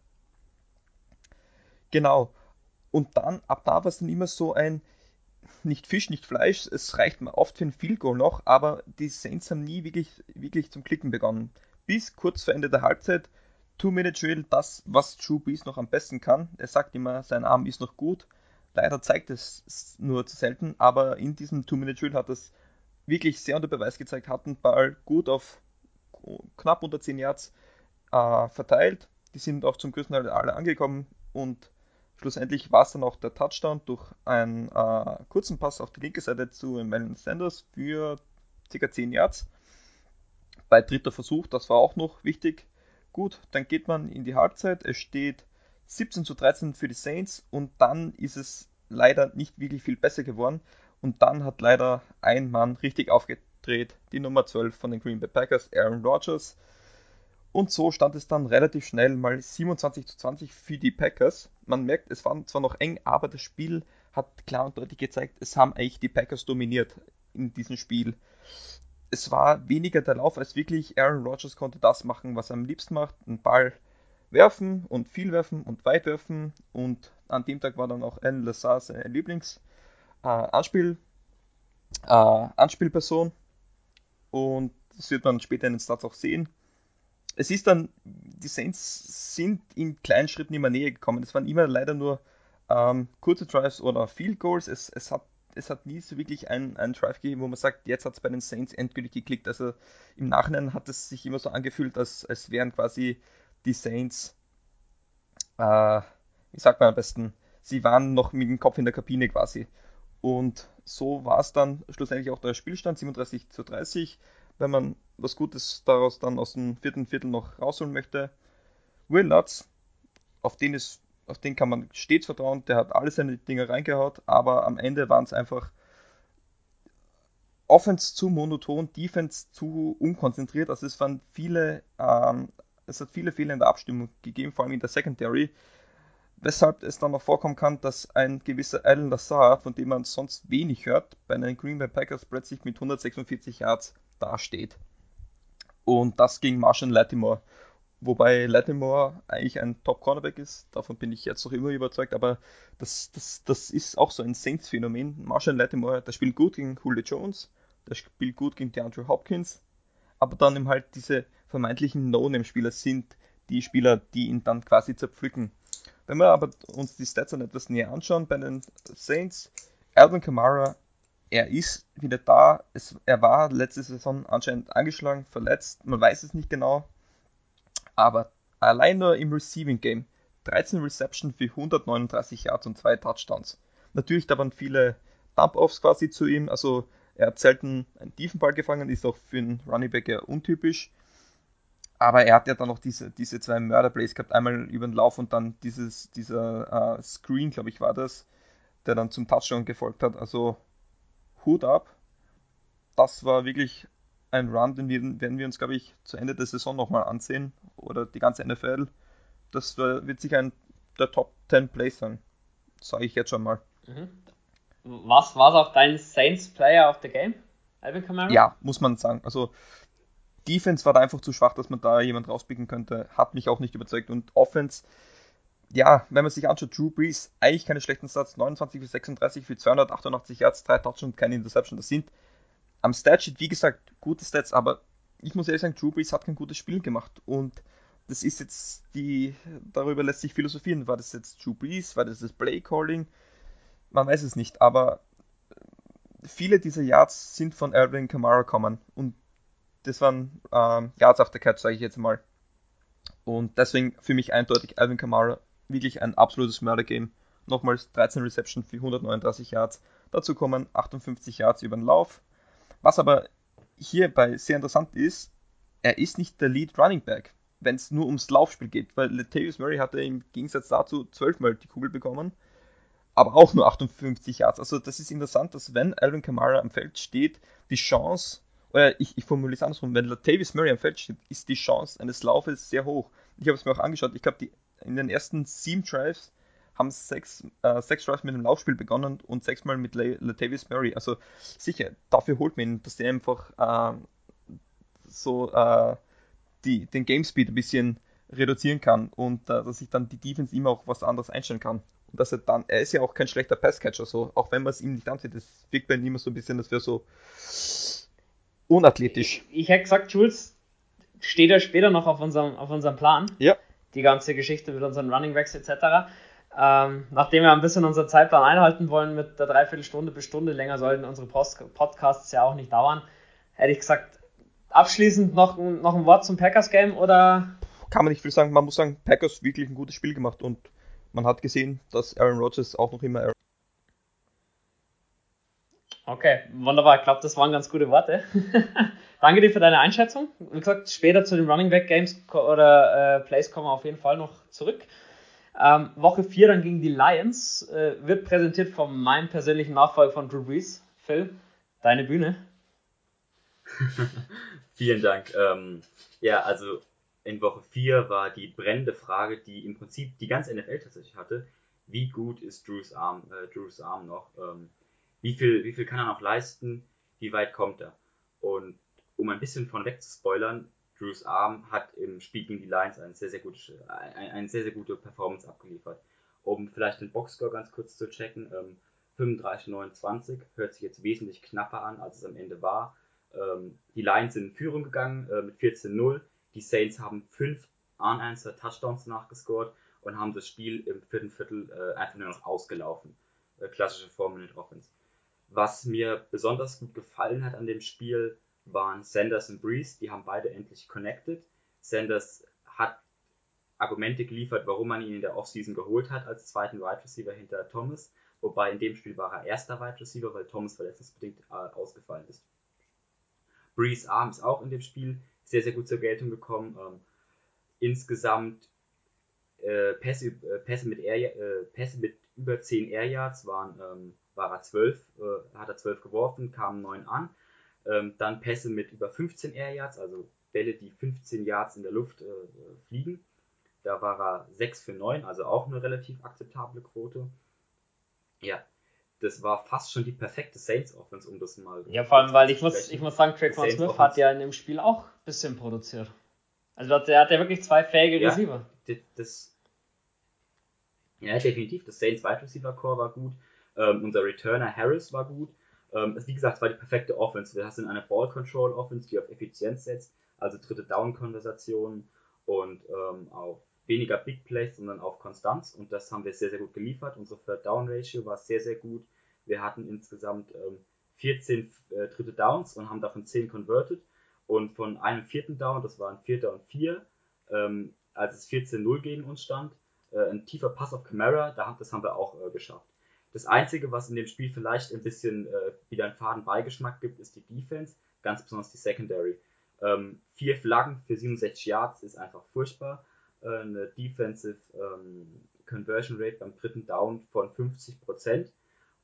Genau. Und dann, ab da war es dann immer so ein, nicht Fisch, nicht Fleisch, es reicht mir oft für ein Field Goal noch, aber die Saints haben nie wirklich, wirklich zum Klicken begonnen. Bis kurz vor Ende der Halbzeit Two-Minute-Drill, das, was Drew Brees noch am besten kann. Er sagt immer, sein Arm ist noch gut. Leider zeigt es nur zu selten, aber in diesem Two-Minute-Drill hat es wirklich sehr unter Beweis gezeigt, hat den Ball gut auf knapp unter 10 Yards äh, verteilt. Die sind auch zum größten Teil alle angekommen und schlussendlich war es dann auch der Touchdown durch einen äh, kurzen Pass auf die linke Seite zu Melvin Sanders für ca. 10 Yards. Bei dritter Versuch, das war auch noch wichtig, Gut, dann geht man in die Halbzeit. Es steht 17 zu 13 für die Saints und dann ist es leider nicht wirklich viel besser geworden. Und dann hat leider ein Mann richtig aufgedreht, die Nummer 12 von den Green Bay Packers, Aaron Rodgers. Und so stand es dann relativ schnell mal 27 zu 20 für die Packers. Man merkt, es war zwar noch eng, aber das Spiel hat klar und deutlich gezeigt, es haben eigentlich die Packers dominiert in diesem Spiel es war weniger der Lauf als wirklich Aaron Rodgers konnte das machen, was er am liebsten macht, einen Ball werfen und viel werfen und weit werfen und an dem Tag war dann auch Alan Lazar seine Lieblings äh, äh, und das wird man später in den Stats auch sehen. Es ist dann, die Saints sind in kleinen Schritten immer näher gekommen. Es waren immer leider nur ähm, kurze Drives oder Field Goals. Es, es hat es hat nie so wirklich einen, einen Drive gegeben, wo man sagt, jetzt hat es bei den Saints endgültig geklickt. Also im Nachhinein hat es sich immer so angefühlt, als, als wären quasi die Saints, äh, wie sagt man am besten, sie waren noch mit dem Kopf in der Kabine quasi. Und so war es dann schlussendlich auch der Spielstand, 37 zu 30. Wenn man was Gutes daraus dann aus dem vierten Viertel noch rausholen möchte. Will Lutz, auf den ist auf den kann man stets vertrauen, der hat alle seine Dinge reingehaut, aber am Ende waren es einfach Offense zu monoton, Defense zu unkonzentriert. Also es waren viele, ähm, es hat viele Fehler in der Abstimmung gegeben, vor allem in der Secondary, weshalb es dann noch vorkommen kann, dass ein gewisser Alan Lazar, von dem man sonst wenig hört, bei den Green Bay Packers plötzlich mit 146 Yards dasteht. Und das gegen Marshall Latimore. Wobei Lattimore eigentlich ein Top-Cornerback ist, davon bin ich jetzt noch immer überzeugt, aber das, das, das ist auch so ein Saints-Phänomen. Marshall Lattimore, der spielt gut gegen Julio Jones, der spielt gut gegen DeAndre Hopkins, aber dann eben halt diese vermeintlichen No-Name-Spieler sind die Spieler, die ihn dann quasi zerpflücken. Wenn wir aber uns die Stats dann etwas näher anschauen bei den Saints, Alvin Kamara, er ist wieder da. Es, er war letzte Saison anscheinend angeschlagen, verletzt, man weiß es nicht genau aber allein nur im Receiving Game 13 Reception für 139 Yards und 2 Touchdowns. Natürlich, da waren viele Dump-Offs quasi zu ihm. Also er hat selten einen tiefen Ball gefangen, ist auch für einen Running Back ja untypisch. Aber er hat ja dann noch diese, diese zwei Mörderplays gehabt, einmal über den Lauf und dann dieses, dieser uh, Screen, glaube ich, war das, der dann zum Touchdown gefolgt hat. Also Hut ab. Das war wirklich ein Run, den werden wir uns, glaube ich, zu Ende der Saison nochmal ansehen. Oder die ganze NFL. Das wird sicher ein der Top 10 Plays sein. Sage ich jetzt schon mal. Mhm. Was war es auch dein Saints Player of the Game? Alvin Kamara? Ja, muss man sagen. Also Defense war da einfach zu schwach, dass man da jemand rauspicken könnte. Hat mich auch nicht überzeugt. Und Offense, ja, wenn man sich anschaut, Drew Brees, eigentlich keine schlechten Stats. 29 für 36 für 288 Yards, 3 Touchdowns und keine Interception. Das sind am Statsheet, wie gesagt, gute Stats, aber ich muss ehrlich sagen, Drew Brees hat kein gutes Spiel gemacht. Und das ist jetzt die, darüber lässt sich philosophieren. War das jetzt Drew Brees? War das das Play Calling? Man weiß es nicht, aber viele dieser Yards sind von Alvin Kamara kommen und das waren ähm, Yards after Catch, sage ich jetzt mal. Und deswegen für mich eindeutig Alvin Kamara wirklich ein absolutes Mördergame. Nochmals 13 Reception für 139 Yards. Dazu kommen 58 Yards über den Lauf. Was aber hierbei sehr interessant ist, er ist nicht der Lead Running Back wenn es nur ums Laufspiel geht, weil Latavius Murray hatte im Gegensatz dazu zwölfmal die Kugel bekommen, aber auch nur 58 Yards. Also das ist interessant, dass wenn Alvin Kamara am Feld steht, die Chance, oder ich, ich formuliere es andersrum, wenn Latavius Murray am Feld steht, ist die Chance eines Laufes sehr hoch. Ich habe es mir auch angeschaut, ich glaube, in den ersten sieben Drives haben sechs, äh, sechs Drives mit dem Laufspiel begonnen und sechsmal mit Latavius Murray. Also sicher, dafür holt man ihn, dass der einfach äh, so äh, die, den Game Speed ein bisschen reduzieren kann und äh, dass sich dann die Defense immer auch was anderes einstellen kann. Und dass er dann, er ist ja auch kein schlechter Passcatcher, so, auch wenn man es ihm nicht ansieht, das wirkt bei ihm immer so ein bisschen, das wäre so unathletisch. Ich, ich hätte gesagt, Jules steht ja später noch auf unserem, auf unserem Plan. Ja. Die ganze Geschichte mit unseren Running Backs etc. Ähm, nachdem wir ein bisschen unseren Zeitplan einhalten wollen mit der Dreiviertelstunde bis Stunde länger sollten unsere Post Podcasts ja auch nicht dauern, hätte ich gesagt, abschließend noch, noch ein Wort zum Packers-Game oder? Kann man nicht viel sagen. Man muss sagen, Packers wirklich ein gutes Spiel gemacht und man hat gesehen, dass Aaron Rodgers auch noch immer. Aaron okay, wunderbar. Ich glaube, das waren ganz gute Worte. Danke dir für deine Einschätzung. Wie gesagt, später zu den Running Back Games oder äh, Plays kommen wir auf jeden Fall noch zurück. Ähm, Woche 4 dann gegen die Lions äh, wird präsentiert von meinem persönlichen Nachfolger von Drew Brees. Phil, deine Bühne. Vielen Dank. Ähm, ja, also in Woche 4 war die brennende Frage, die im Prinzip die ganze NFL tatsächlich hatte. Wie gut ist Drews Arm, äh, Drews Arm noch? Ähm, wie, viel, wie viel kann er noch leisten? Wie weit kommt er? Und um ein bisschen von weg zu spoilern, Drews Arm hat im Spiel gegen die Lions eine sehr, sehr gute, eine, sehr, sehr gute Performance abgeliefert. Um vielleicht den Boxscore ganz kurz zu checken, ähm, 35-29 hört sich jetzt wesentlich knapper an, als es am Ende war. Ähm, die Lions sind in Führung gegangen äh, mit 14-0. Die Saints haben fünf unanswered Touchdowns nachgescored und haben das Spiel im vierten Viertel äh, einfach nur noch ausgelaufen. Äh, klassische Formel in Offense. Was mir besonders gut gefallen hat an dem Spiel, waren Sanders und Breeze. Die haben beide endlich connected. Sanders hat Argumente geliefert, warum man ihn in der Offseason geholt hat als zweiten Wide Receiver hinter Thomas. Wobei in dem Spiel war er erster Wide Receiver, weil Thomas verletzungsbedingt äh, ausgefallen ist. Breeze Arm ist auch in dem Spiel sehr, sehr gut zur Geltung gekommen. Ähm, insgesamt äh, Pässe, äh, Pässe, mit Air, äh, Pässe mit über 10 Air Yards waren, ähm, war er 12, äh, hat er 12 geworfen, kamen 9 an. Ähm, dann Pässe mit über 15 Air Yards, also Bälle, die 15 Yards in der Luft äh, fliegen. Da war er 6 für 9, also auch eine relativ akzeptable Quote. Ja, das war fast schon die perfekte Saints Offense, um das mal. Ja, vor allem, weil ich muss, ich muss sagen, Traquan Smith Offense. hat ja in dem Spiel auch ein bisschen produziert. Also der hat ja wirklich zwei fähige ja, Receiver. Das, ja, definitiv. Das Saints Wide Receiver Core war gut. Ähm, unser Returner Harris war gut. Ähm, wie gesagt, es war die perfekte Offense. Wir haben eine Ball Control Offense, die auf Effizienz setzt, also dritte Down Konversationen und ähm, auf weniger Big Plays, sondern auf Konstanz. Und das haben wir sehr, sehr gut geliefert. Unsere Third Down Ratio war sehr, sehr gut. Wir hatten insgesamt ähm, 14 äh, dritte Downs und haben davon 10 converted. Und von einem vierten Down, das war ein vierter und vier, ähm, als es 14-0 gegen uns stand, äh, ein tiefer Pass auf Camara, da, das haben wir auch äh, geschafft. Das Einzige, was in dem Spiel vielleicht ein bisschen äh, wieder einen faden Beigeschmack gibt, ist die Defense, ganz besonders die Secondary. Ähm, vier Flaggen für 67 Yards ist einfach furchtbar. Äh, eine Defensive ähm, Conversion Rate beim dritten Down von 50%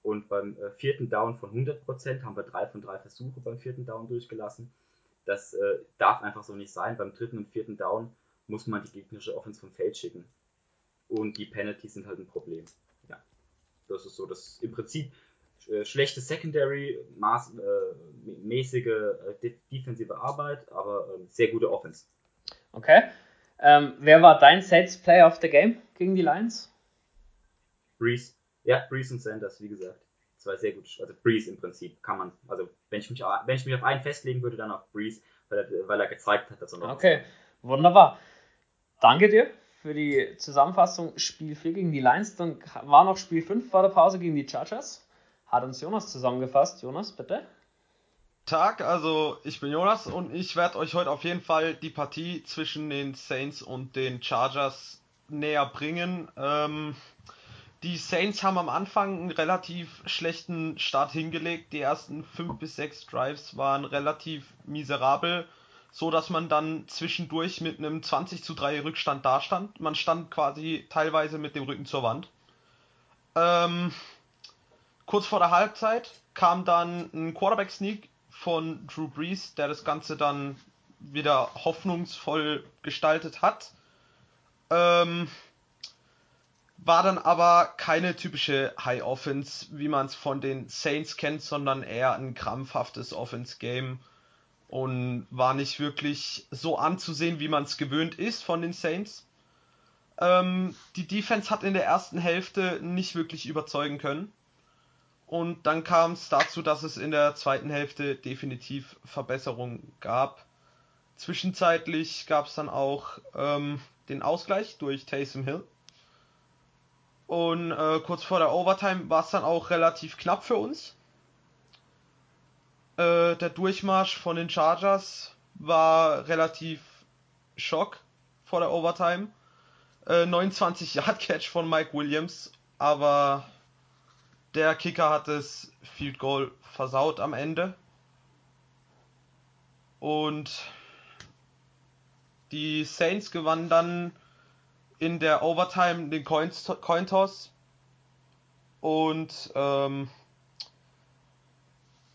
und beim äh, vierten Down von 100% haben wir drei von drei Versuche beim vierten Down durchgelassen. Das äh, darf einfach so nicht sein. Beim dritten und vierten Down muss man die gegnerische Offense vom Feld schicken. Und die Penalties sind halt ein Problem. Ja, das ist so, das im Prinzip äh, schlechte Secondary, maß, äh, mäßige äh, defensive Arbeit, aber ähm, sehr gute Offense. Okay. Ähm, wer war dein Sales Player of the Game gegen die Lions? Breeze. Ja, Breeze und Sanders, wie gesagt. Zwei sehr gut, also Breeze im Prinzip kann man, also wenn ich mich, wenn ich mich auf einen festlegen würde, dann auf Breeze, weil er, weil er gezeigt hat, dass er noch. Okay, wunderbar. Danke dir für die Zusammenfassung. Spiel 4 gegen die Lions, dann war noch Spiel 5 vor der Pause gegen die Chargers. Hat uns Jonas zusammengefasst. Jonas, bitte. Tag, also ich bin Jonas und ich werde euch heute auf jeden Fall die Partie zwischen den Saints und den Chargers näher bringen. Ähm, die Saints haben am Anfang einen relativ schlechten Start hingelegt. Die ersten 5 bis 6 Drives waren relativ miserabel, so dass man dann zwischendurch mit einem 20 zu 3 Rückstand dastand. Man stand quasi teilweise mit dem Rücken zur Wand. Ähm, kurz vor der Halbzeit kam dann ein Quarterback-Sneak von Drew Brees, der das Ganze dann wieder hoffnungsvoll gestaltet hat. Ähm, war dann aber keine typische High Offense, wie man es von den Saints kennt, sondern eher ein krampfhaftes Offense Game und war nicht wirklich so anzusehen, wie man es gewöhnt ist von den Saints. Ähm, die Defense hat in der ersten Hälfte nicht wirklich überzeugen können. Und dann kam es dazu, dass es in der zweiten Hälfte definitiv Verbesserungen gab. Zwischenzeitlich gab es dann auch ähm, den Ausgleich durch Taysom Hill. Und äh, kurz vor der Overtime war es dann auch relativ knapp für uns. Äh, der Durchmarsch von den Chargers war relativ Schock vor der Overtime. Äh, 29 Yard Catch von Mike Williams, aber der Kicker hat das Field Goal versaut am Ende. Und die Saints gewannen dann in der Overtime den Coin, Toss. Und ähm,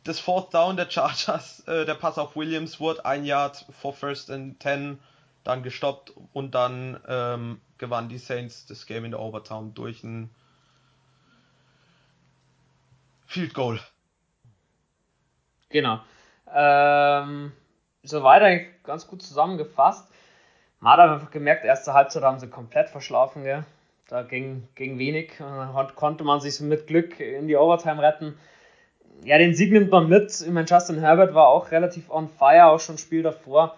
das Fourth Down der Chargers, äh, der Pass auf Williams, wurde ein Yard vor First and Ten dann gestoppt und dann ähm, gewannen die Saints das Game in der Overtime durch ein Field Goal. Genau. Ähm, soweit eigentlich ganz gut zusammengefasst. Man hat einfach gemerkt, erste Halbzeit haben sie komplett verschlafen. Gell? Da ging, ging wenig. Und konnte man sich mit Glück in die Overtime retten. Ja, den Sieg nimmt man mit. Ich meine, Justin Herbert war auch relativ on fire, auch schon Spiel davor.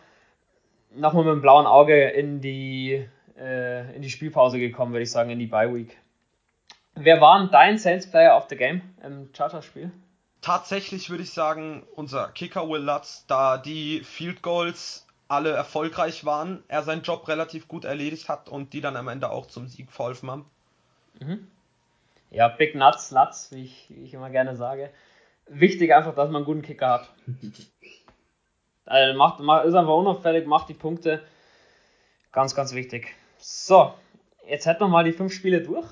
Nochmal mit dem blauen Auge in die, äh, in die Spielpause gekommen, würde ich sagen, in die Bye Week. Wer war dein Saints Player of the Game im Charter-Spiel? Tatsächlich würde ich sagen, unser Kicker Will Lutz, da die Field Goals alle erfolgreich waren, er seinen Job relativ gut erledigt hat und die dann am Ende auch zum Sieg verholfen haben. Mhm. Ja, Big Nuts, Lutz, wie ich, wie ich immer gerne sage. Wichtig einfach, dass man einen guten Kicker hat. also macht, macht, ist einfach unauffällig, macht die Punkte. Ganz, ganz wichtig. So, jetzt hätten wir mal die fünf Spiele durch.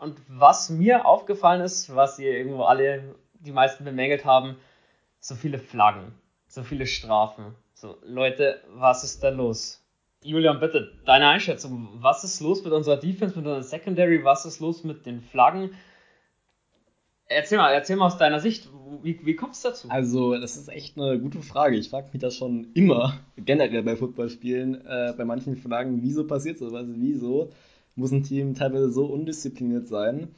Und was mir aufgefallen ist, was ihr irgendwo alle, die meisten bemängelt haben, so viele Flaggen, so viele Strafen. So, Leute, was ist da los? Julian, bitte, deine Einschätzung. Was ist los mit unserer Defense, mit unserer Secondary? Was ist los mit den Flaggen? Erzähl mal, erzähl mal aus deiner Sicht, wie, wie kommst du dazu? Also, das ist echt eine gute Frage. Ich frage mich das schon immer, generell bei Footballspielen, äh, bei manchen Flaggen, wieso passiert sowas, wieso? muss ein Team teilweise so undiszipliniert sein.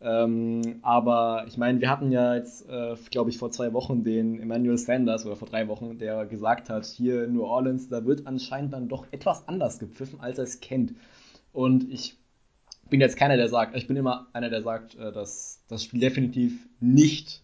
Ähm, aber ich meine, wir hatten ja jetzt, äh, glaube ich, vor zwei Wochen den Emmanuel Sanders oder vor drei Wochen, der gesagt hat, hier in New Orleans, da wird anscheinend dann doch etwas anders gepfiffen, als er es kennt. Und ich bin jetzt keiner, der sagt, ich bin immer einer, der sagt, äh, dass das Spiel definitiv nicht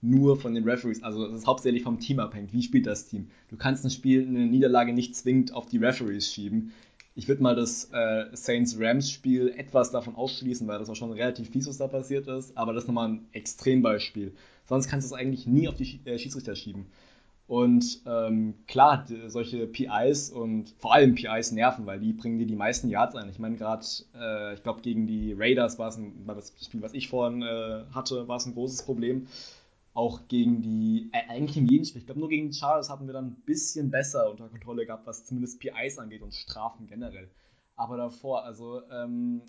nur von den Referees, also es ist hauptsächlich vom Team abhängt. Wie spielt das Team? Du kannst ein Spiel, eine Niederlage nicht zwingend auf die Referees schieben Ich würde mal das äh, Saints-Rams-Spiel etwas davon ausschließen, weil das war schon relativ fies, was da passiert ist. Aber das ist nochmal ein Extrembeispiel. Sonst kannst du es eigentlich nie auf die äh, Schiedsrichter schieben. Und ähm, klar, solche PIs und vor allem PIs nerven, weil die bringen dir die meisten Yards ein. Ich meine, gerade, äh, ich glaube, gegen die Raiders war es war das Spiel, was ich vorhin äh, hatte, war es ein großes Problem. Auch gegen die, äh, eigentlich in jedem Spiel, ich glaube, nur gegen die Chargers hatten wir dann ein bisschen besser unter Kontrolle gehabt, was zumindest PIs angeht und Strafen generell. Aber davor, also, ähm,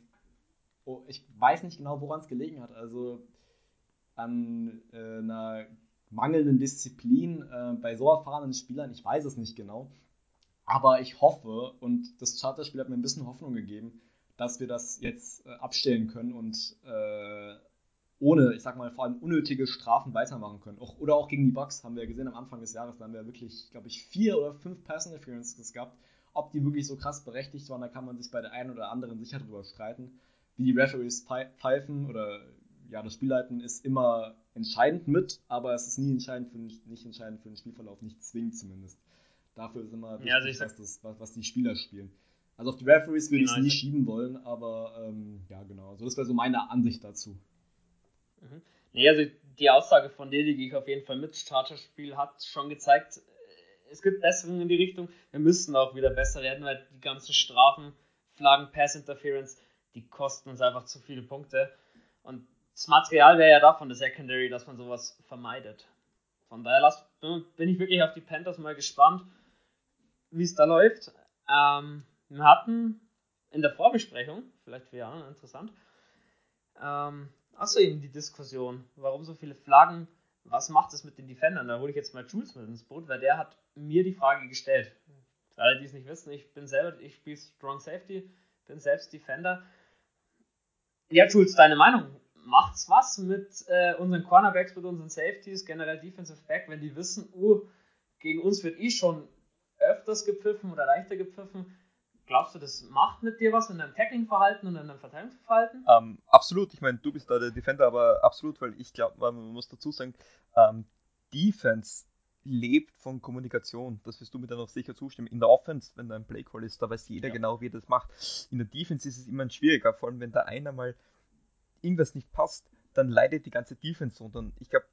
oh, ich weiß nicht genau, woran es gelegen hat. Also, an äh, einer mangelnden Disziplin äh, bei so erfahrenen Spielern, ich weiß es nicht genau. Aber ich hoffe, und das Charterspiel hat mir ein bisschen Hoffnung gegeben, dass wir das jetzt äh, abstellen können und äh, ohne, ich sag mal, vor allem unnötige Strafen weitermachen können. Auch, oder auch gegen die Bucks haben wir gesehen am Anfang des Jahres, da haben wir wirklich, glaube ich, vier oder fünf Pass Interferences gehabt. Ob die wirklich so krass berechtigt waren, da kann man sich bei der einen oder anderen sicher drüber streiten. Wie die Referees pfeifen oder ja, das Spielleiten ist immer entscheidend mit, aber es ist nie entscheidend für, nicht entscheidend für den Spielverlauf, nicht zwingend zumindest. Dafür ist immer wichtig, ja, also was, das, was, was, die Spieler spielen. Also auf die Referees würde genau, ich es nie schieben wollen, aber ähm, ja, genau. Also das wäre so meine Ansicht dazu. Mhm. Nee, also die Aussage von dir, die gehe ich auf jeden Fall mit. Starterspiel hat schon gezeigt, es gibt Besserungen in die Richtung. Wir müssen auch wieder besser werden, weil die ganzen Strafen, Flaggen, Pass Interference, die kosten uns einfach zu viele Punkte. Und das Material wäre ja da von der Secondary, dass man sowas vermeidet. Von daher lass, bin ich wirklich auf die Panthers mal gespannt, wie es da läuft. Ähm, wir hatten in der Vorbesprechung, vielleicht für Jana interessant, ähm, achso eben die Diskussion, warum so viele Flaggen, was macht es mit den Defendern? Da hole ich jetzt mal Jules mit ins Boot, weil der hat mir die Frage gestellt. Für alle, die es nicht wissen, ich bin selber, ich spiele Strong Safety, bin selbst Defender. Ja, Jules, deine Meinung? Macht's was mit äh, unseren Cornerbacks, mit unseren Safeties, generell Defensive Back, wenn die wissen, uh, gegen uns wird eh schon öfters gepfiffen oder leichter gepfiffen. Glaubst du, das macht mit dir was in deinem Tackling-Verhalten und in deinem Verteidigungsverhalten? Ähm, absolut. Ich meine, du bist da der Defender, aber absolut, weil ich glaube, man muss dazu sagen, ähm, Defense lebt von Kommunikation. Das wirst du mir dann auch sicher zustimmen. In der Offense, wenn da ein Playcall ist, da weiß jeder ja. genau, wie er das macht. In der Defense ist es immer schwieriger, vor allem wenn da einer mal irgendwas nicht passt, dann leidet die ganze Defense und dann, ich glaube,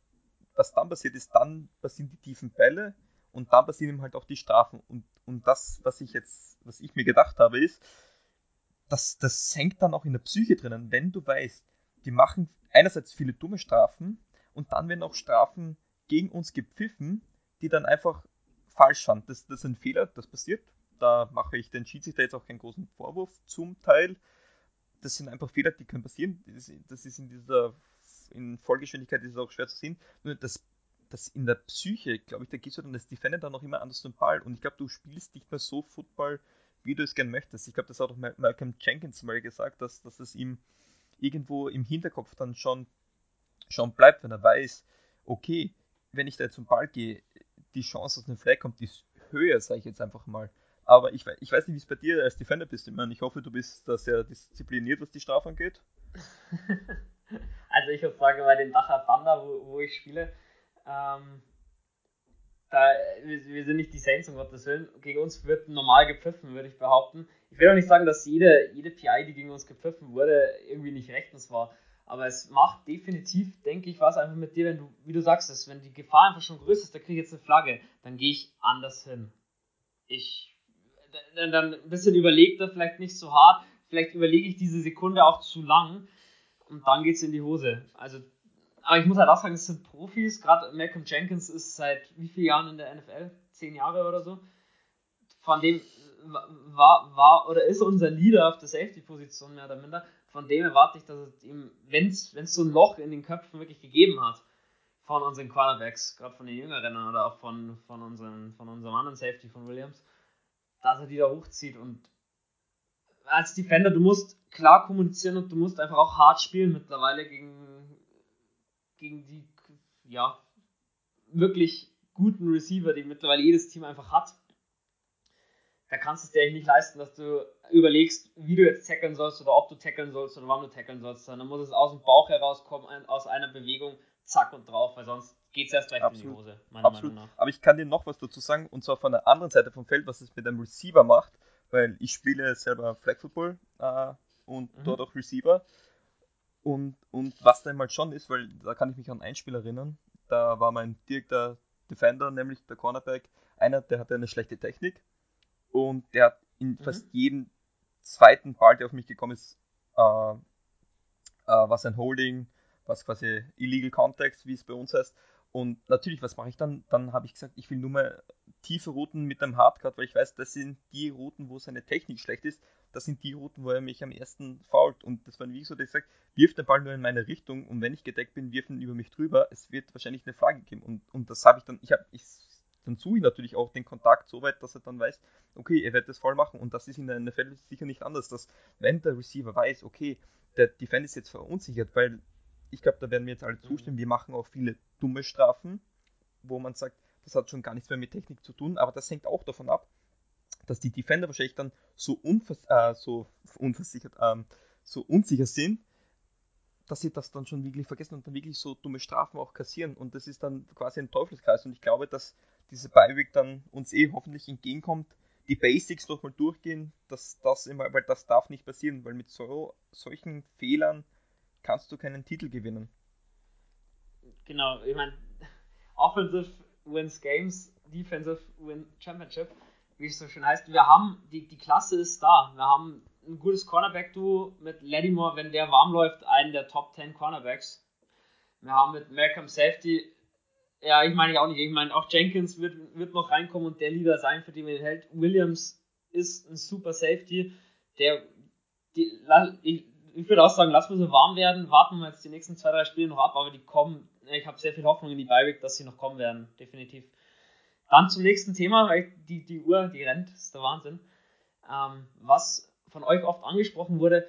was dann passiert ist, dann passieren die tiefen Bälle und dann passieren eben halt auch die Strafen. Und, und das, was ich jetzt, was ich mir gedacht habe, ist, dass das hängt dann auch in der Psyche drinnen, wenn du weißt, die machen einerseits viele dumme Strafen und dann werden auch Strafen gegen uns gepfiffen, die dann einfach falsch sind. Das, das sind Fehler, das passiert. Da mache ich den Schiedsrichter jetzt auch keinen großen Vorwurf zum Teil das sind einfach Fehler, die können passieren. Das, das ist in dieser in Vollgeschwindigkeit ist es auch schwer zu sehen. Nur das, das in der Psyche, glaube ich, da gehst du dann als Defender dann noch immer anders zum Ball. Und ich glaube, du spielst nicht mehr so Football, wie du es gern möchtest. Ich glaube, das hat auch Malcolm Jenkins mal gesagt, dass, dass es ihm irgendwo im Hinterkopf dann schon, schon bleibt, wenn er weiß, okay, wenn ich da zum Ball gehe, die Chance, dass eine Flag kommt, ist höher, sage ich jetzt einfach mal. Aber ich, ich weiß nicht, wie es bei dir als Defender bist. Ich meine, ich hoffe, du bist da sehr diszipliniert, was die Strafe angeht. also ich würde sagen, bei den Dacher Thunder, wo, wo ich spiele, ähm, da, wir sind nicht die Saints, um Gottes Willen. Gegen uns wird normal gepfiffen, würde ich behaupten. Ich will auch nicht sagen, dass jede, jede PI, die gegen uns gepfiffen wurde, irgendwie nicht rechtens war. Aber es macht definitiv, denke ich, was einfach mit dir, wenn du, wie du sagst, dass, wenn die Gefahr einfach schon größer ist, da kriege ich jetzt eine Flagge, dann gehe ich anders hin. Ich dann, dann ein bisschen überlegter, vielleicht nicht so hart. Vielleicht überlege ich diese Sekunde auch zu lang und dann geht es in die Hose. Also, aber ich muss halt auch sagen, es sind Profis. Gerade Malcolm Jenkins ist seit wie vielen Jahren in der NFL? Zehn Jahre oder so. Von dem war, war oder ist unser Leader auf der Safety-Position mehr oder minder. Von dem erwarte ich, dass es ihm, wenn es so ein Loch in den Köpfen wirklich gegeben hat, von unseren Cornerbacks, gerade von den Jüngeren oder auch von, von, unseren, von unserem anderen Safety von Williams, dass er die da hochzieht. Und als Defender, du musst klar kommunizieren und du musst einfach auch hart spielen mittlerweile gegen, gegen die, ja, wirklich guten Receiver, die mittlerweile jedes Team einfach hat. Da kannst du es dir eigentlich nicht leisten, dass du überlegst, wie du jetzt tackeln sollst oder ob du tackeln sollst oder wann du tackeln sollst, sondern muss es aus dem Bauch herauskommen, aus einer Bewegung, zack und drauf, weil sonst geht es erst recht Absolut. in die Hose, meiner Absolut. Meinung nach. Aber ich kann dir noch was dazu sagen, und zwar von der anderen Seite vom Feld, was es mit einem Receiver macht. weil ich spiele selber Flag Football äh, und Mhm. dort auch Receiver. Und, und was dann mal schon ist, weil da kann ich mich an ein Spiel erinnern, da war mein direkter Defender, nämlich der Cornerback, einer, der hatte eine schlechte Technik und der hat in Mhm. fast jedem zweiten Ball, der auf mich gekommen ist, äh, äh, was ein Holding, was quasi Illegal Context, wie es bei uns heißt. Und natürlich, was mache ich dann? Dann habe ich gesagt, ich will nur mal tiefe Routen mit einem Hardcut, weil ich weiß, das sind die Routen, wo seine Technik schlecht ist. Das sind die Routen, wo er mich am ersten fault. Und das war wie so, dass ich sage, wirf den Ball nur in meine Richtung und wenn ich gedeckt bin, wirf ihn über mich drüber. Es wird wahrscheinlich eine Flagge geben. Und, und das habe ich dann, ich habe, ich dann suche ich natürlich auch den Kontakt so weit, dass er dann weiß, okay, er wird das voll machen. Und das ist in der NFL sicher nicht anders, dass wenn der Receiver weiß, okay, der Defender ist jetzt verunsichert, weil ich glaube, da werden wir jetzt alle zustimmen, wir machen auch viele dumme Strafen, wo man sagt, das hat schon gar nichts mehr mit Technik zu tun, aber das hängt auch davon ab, dass die Defender wahrscheinlich dann so, unvers äh, so unversichert, ähm, so unsicher sind, dass sie das dann schon wirklich vergessen und dann wirklich so dumme Strafen auch kassieren. Und das ist dann quasi ein Teufelskreis. Und ich glaube, dass diese Beiweg dann uns eh hoffentlich entgegenkommt, die Basics nochmal durchgehen, dass das immer, weil das darf nicht passieren, weil mit so, solchen Fehlern kannst du keinen Titel gewinnen. Genau, ich meine, Offensive wins Games, Defensive win Championship, wie es so schön heißt. Wir haben, die, die Klasse ist da. Wir haben ein gutes Cornerback-Duo mit Lattimore, wenn der warm läuft, einen der Top 10 Cornerbacks. Wir haben mit Malcolm Safety, ja, ich meine ich auch nicht, ich meine auch Jenkins wird, wird noch reinkommen und der Leader sein, für den man ihn hält. Williams ist ein super Safety, der, die, ich, würde auch sagen, lassen wir so warm werden, warten wir jetzt die nächsten zwei, drei Spiele noch ab, aber die kommen, ich habe sehr viel Hoffnung in die Bi-Week, dass sie noch kommen werden, definitiv. Dann zum nächsten Thema, weil die, die Uhr, die rennt, ist der Wahnsinn. Ähm, was von euch oft angesprochen wurde,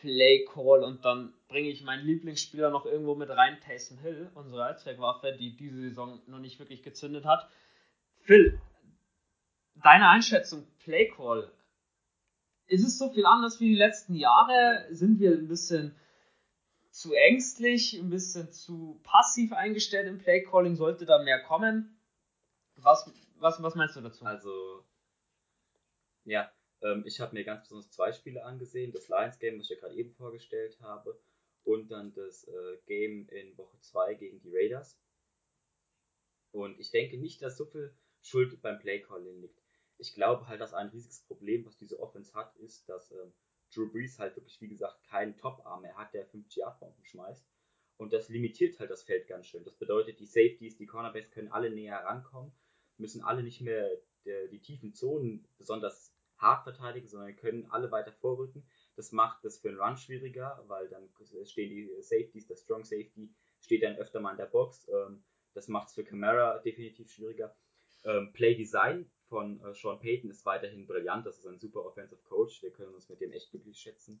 Play Call und dann bringe ich meinen Lieblingsspieler noch irgendwo mit rein, Taysom Hill, unsere Allzweckwaffe, die diese Saison noch nicht wirklich gezündet hat. Phil, deine Einschätzung, Play Call, ist es so viel anders wie die letzten Jahre? Sind wir ein bisschen zu ängstlich, ein bisschen zu passiv eingestellt im Playcalling? Sollte da mehr kommen? Was, was, was meinst du dazu? Also, ja, ähm, ich habe mir ganz besonders zwei Spiele angesehen. Das Lions Game, was ich ja gerade eben vorgestellt habe, und dann das äh, Game in Woche 2 gegen die Raiders. Und ich denke nicht, dass so viel Schuld beim Playcalling liegt. Ich glaube halt, dass ein riesiges Problem, was diese Offense hat, ist, dass ähm, Drew Brees halt wirklich, wie gesagt, keinen Top-Arm mehr hat, der 50-Yard-Bomben schmeißt. Und das limitiert halt das Feld ganz schön. Das bedeutet, die Safeties, die Cornerbacks können alle näher rankommen, müssen alle nicht mehr der, die tiefen Zonen besonders hart verteidigen, sondern können alle weiter vorrücken. Das macht das für einen Run schwieriger, weil dann stehen die Safeties, der Strong Safety steht dann öfter mal in der Box. Ähm, das macht es für Camara definitiv schwieriger. Ähm, Play Design von äh, Sean Payton ist weiterhin brillant. Das ist ein super Offensive Coach. Wir können uns mit dem echt glücklich schätzen.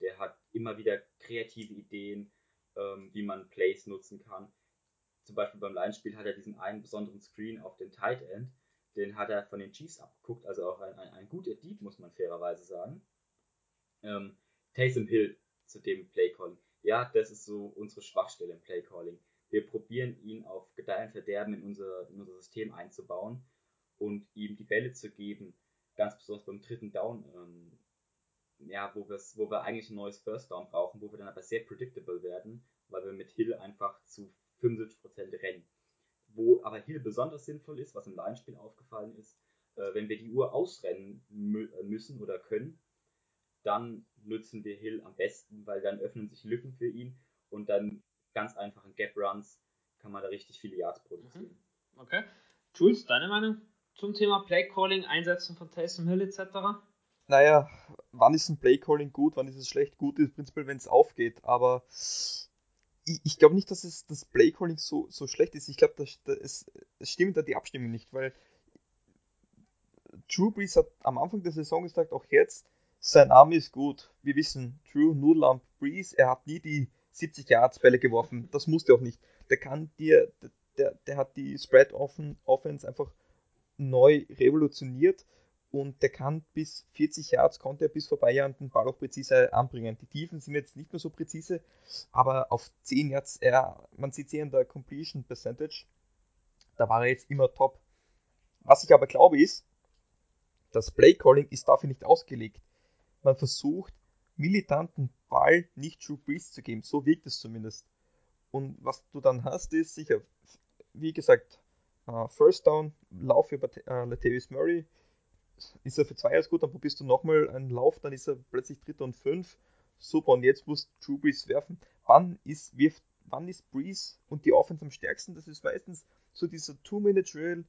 Der hat immer wieder kreative Ideen, ähm, wie man Plays nutzen kann. Zum Beispiel beim Line-Spiel hat er diesen einen besonderen Screen auf den Tight End. Den hat er von den Chiefs abgeguckt. Also auch ein, ein, ein guter Dieb, muss man fairerweise sagen. Ähm, Taysom Hill zu dem Play-Calling. Ja, das ist so unsere Schwachstelle im Play-Calling. Wir probieren ihn auf Gedeih und Verderben in unser, in unser System einzubauen und ihm die Bälle zu geben, ganz besonders beim dritten Down, ähm, ja, wo, wo wir eigentlich ein neues First Down brauchen, wo wir dann aber sehr predictable werden, weil wir mit Hill einfach zu 75% rennen. Wo aber Hill besonders sinnvoll ist, was im Line-Spiel aufgefallen ist, äh, wenn wir die Uhr ausrennen mü müssen oder können, dann nutzen wir Hill am besten, weil dann öffnen sich Lücken für ihn und dann ganz einfachen Gap Runs kann man da richtig viele Yards produzieren. Okay. Jules, deine Meinung zum Thema Play Calling, Einsetzen von Taysom Hill etc.? Naja, wann ist ein Play Calling gut, wann ist es schlecht? Gut ist prinzipiell, wenn es aufgeht, aber ich, ich glaube nicht, dass es das Play Calling so, so schlecht ist. Ich glaube, das, das, es stimmt da die Abstimmung nicht, weil Drew Brees hat am Anfang der Saison gesagt, auch jetzt, sein Arm ist gut. Wir wissen, Drew Nulamp Brees, er hat nie die 70 Yards Bälle geworfen. Das musste auch nicht. Der kann dir, der, der hat die Spread Offense einfach neu revolutioniert und der kann bis 40 Yards, konnte er bis vorbei ja den Ball auch präzise anbringen. Die Tiefen sind jetzt nicht mehr so präzise, aber auf 10 Yards, er, man sieht hier in der Completion Percentage, da war er jetzt immer top. Was ich aber glaube ist, das Playcalling ist dafür nicht ausgelegt. Man versucht, militanten Ball nicht Drew Brees zu geben. So wirkt es zumindest. Und was du dann hast, ist sicher, wie gesagt, uh, First Down, Lauf über uh, Latavius Murray. Ist er für zwei Yards gut, dann probierst du nochmal einen Lauf, dann ist er plötzlich Dritter und fünf. Super, und jetzt muss Brees werfen. Wann ist, wirft, wann ist Brees und die Offense am stärksten? Das ist meistens so dieser Two-Minute-Drill.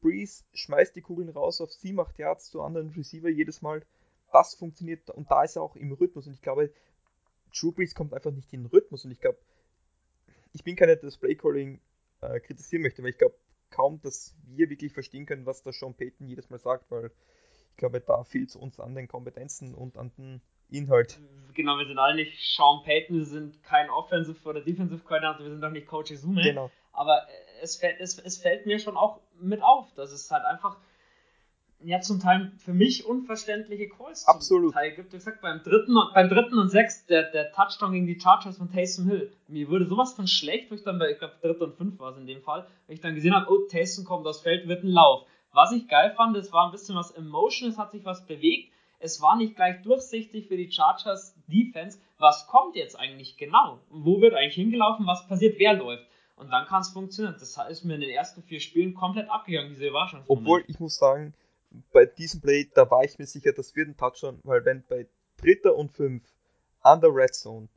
Brees schmeißt die Kugeln raus auf 7, 8 Yards zu anderen Receiver jedes Mal. Das funktioniert und da ist er auch im Rhythmus. Und ich glaube, Brees kommt einfach nicht in den Rhythmus. Und ich glaube, ich bin keiner, der das Playcalling äh, kritisieren möchte, weil ich glaube kaum, dass wir wirklich verstehen können, was der Sean Payton jedes Mal sagt, weil ich glaube, da fehlt es uns an den Kompetenzen und an den Inhalt. Genau, wir sind alle nicht Sean Payton, wir sind kein Offensive oder Defensive Coordinator, wir sind doch nicht Coach Izume. Genau. Aber es fällt, es, es fällt mir schon auch mit auf, dass es halt einfach ja zum Teil für mich unverständliche Calls Absolut. Teil gibt. Wie gesagt, beim dritten, beim dritten und sechs, der, der Touchdown gegen die Chargers von Taysom Hill. Mir wurde sowas von schlecht, wo ich dann bei, ich glaube, dritter und fünf war es in dem Fall, weil ich dann gesehen habe, oh, Taysom kommt aufs Feld, wird ein Lauf. Was ich geil fand, es war ein bisschen was Emotion, es hat sich was bewegt. Es war nicht gleich durchsichtig für die Chargers Defense. Was kommt jetzt eigentlich genau? Wo wird eigentlich hingelaufen? Was passiert? Wer läuft? Und dann kann es funktionieren. Das ist mir in den ersten vier Spielen komplett abgegangen, diese Überraschung. Obwohl, ich muss sagen, bei diesem Play, da war ich mir sicher, das wird ein Touchdown, weil wenn bei dritter und fünf an der Red Zone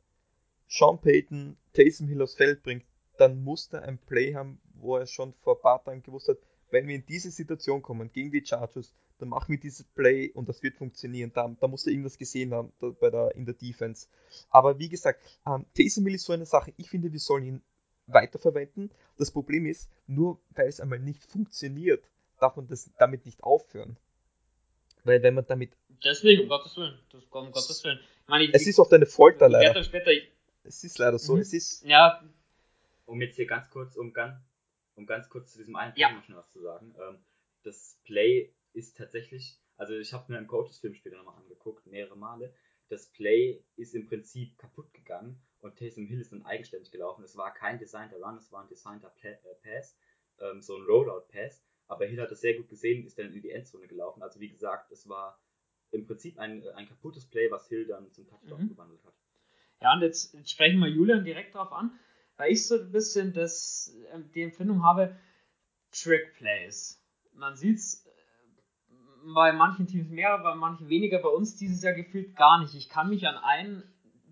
Sean Payton Taysom Hill aufs Feld bringt, dann muss er ein Play haben, wo er schon vor ein paar Tagen gewusst hat, wenn wir in diese Situation kommen, gegen die Chargers, dann machen wir dieses Play und das wird funktionieren. Da, da muss er irgendwas gesehen haben da, bei der, in der Defense. Aber wie gesagt, ähm, Taysom Hill ist so eine Sache, ich finde, wir sollen ihn weiterverwenden. Das Problem ist, nur weil es einmal nicht funktioniert, darf man das damit nicht aufhören. Weil wenn man damit. Deswegen, um Gottes Willen. Das, um Gottes Willen. Ich meine, ich, es ist oft eine Folter leider. Später, ich, es ist leider so. Mhm. Es ist. Ja. Um jetzt hier ganz kurz, um ganz, um ganz kurz zu diesem einen ja. noch schnell was zu sagen. Ähm, das Play ist tatsächlich, also ich habe mir einen Coaches-Film später nochmal angeguckt, mehrere Male. Das Play ist im Prinzip kaputt gegangen und Taysom Hill ist dann eigenständig gelaufen. Es war kein designter Run, es war ein designter äh, Pass, ähm, so ein Rollout-Pass. Aber Hill hat das sehr gut gesehen, ist dann in die Endzone gelaufen. Also wie gesagt, es war im Prinzip ein, ein kaputtes Play, was Hill dann zum Touchdown mhm. gewandelt hat. Ja, und jetzt, jetzt sprechen wir Julian direkt darauf an, weil ich so ein bisschen das, äh, die Empfindung habe, Trick Plays. Man sieht es äh, bei manchen Teams mehr, bei manchen weniger, bei uns dieses Jahr gefühlt gar nicht. Ich kann mich an einen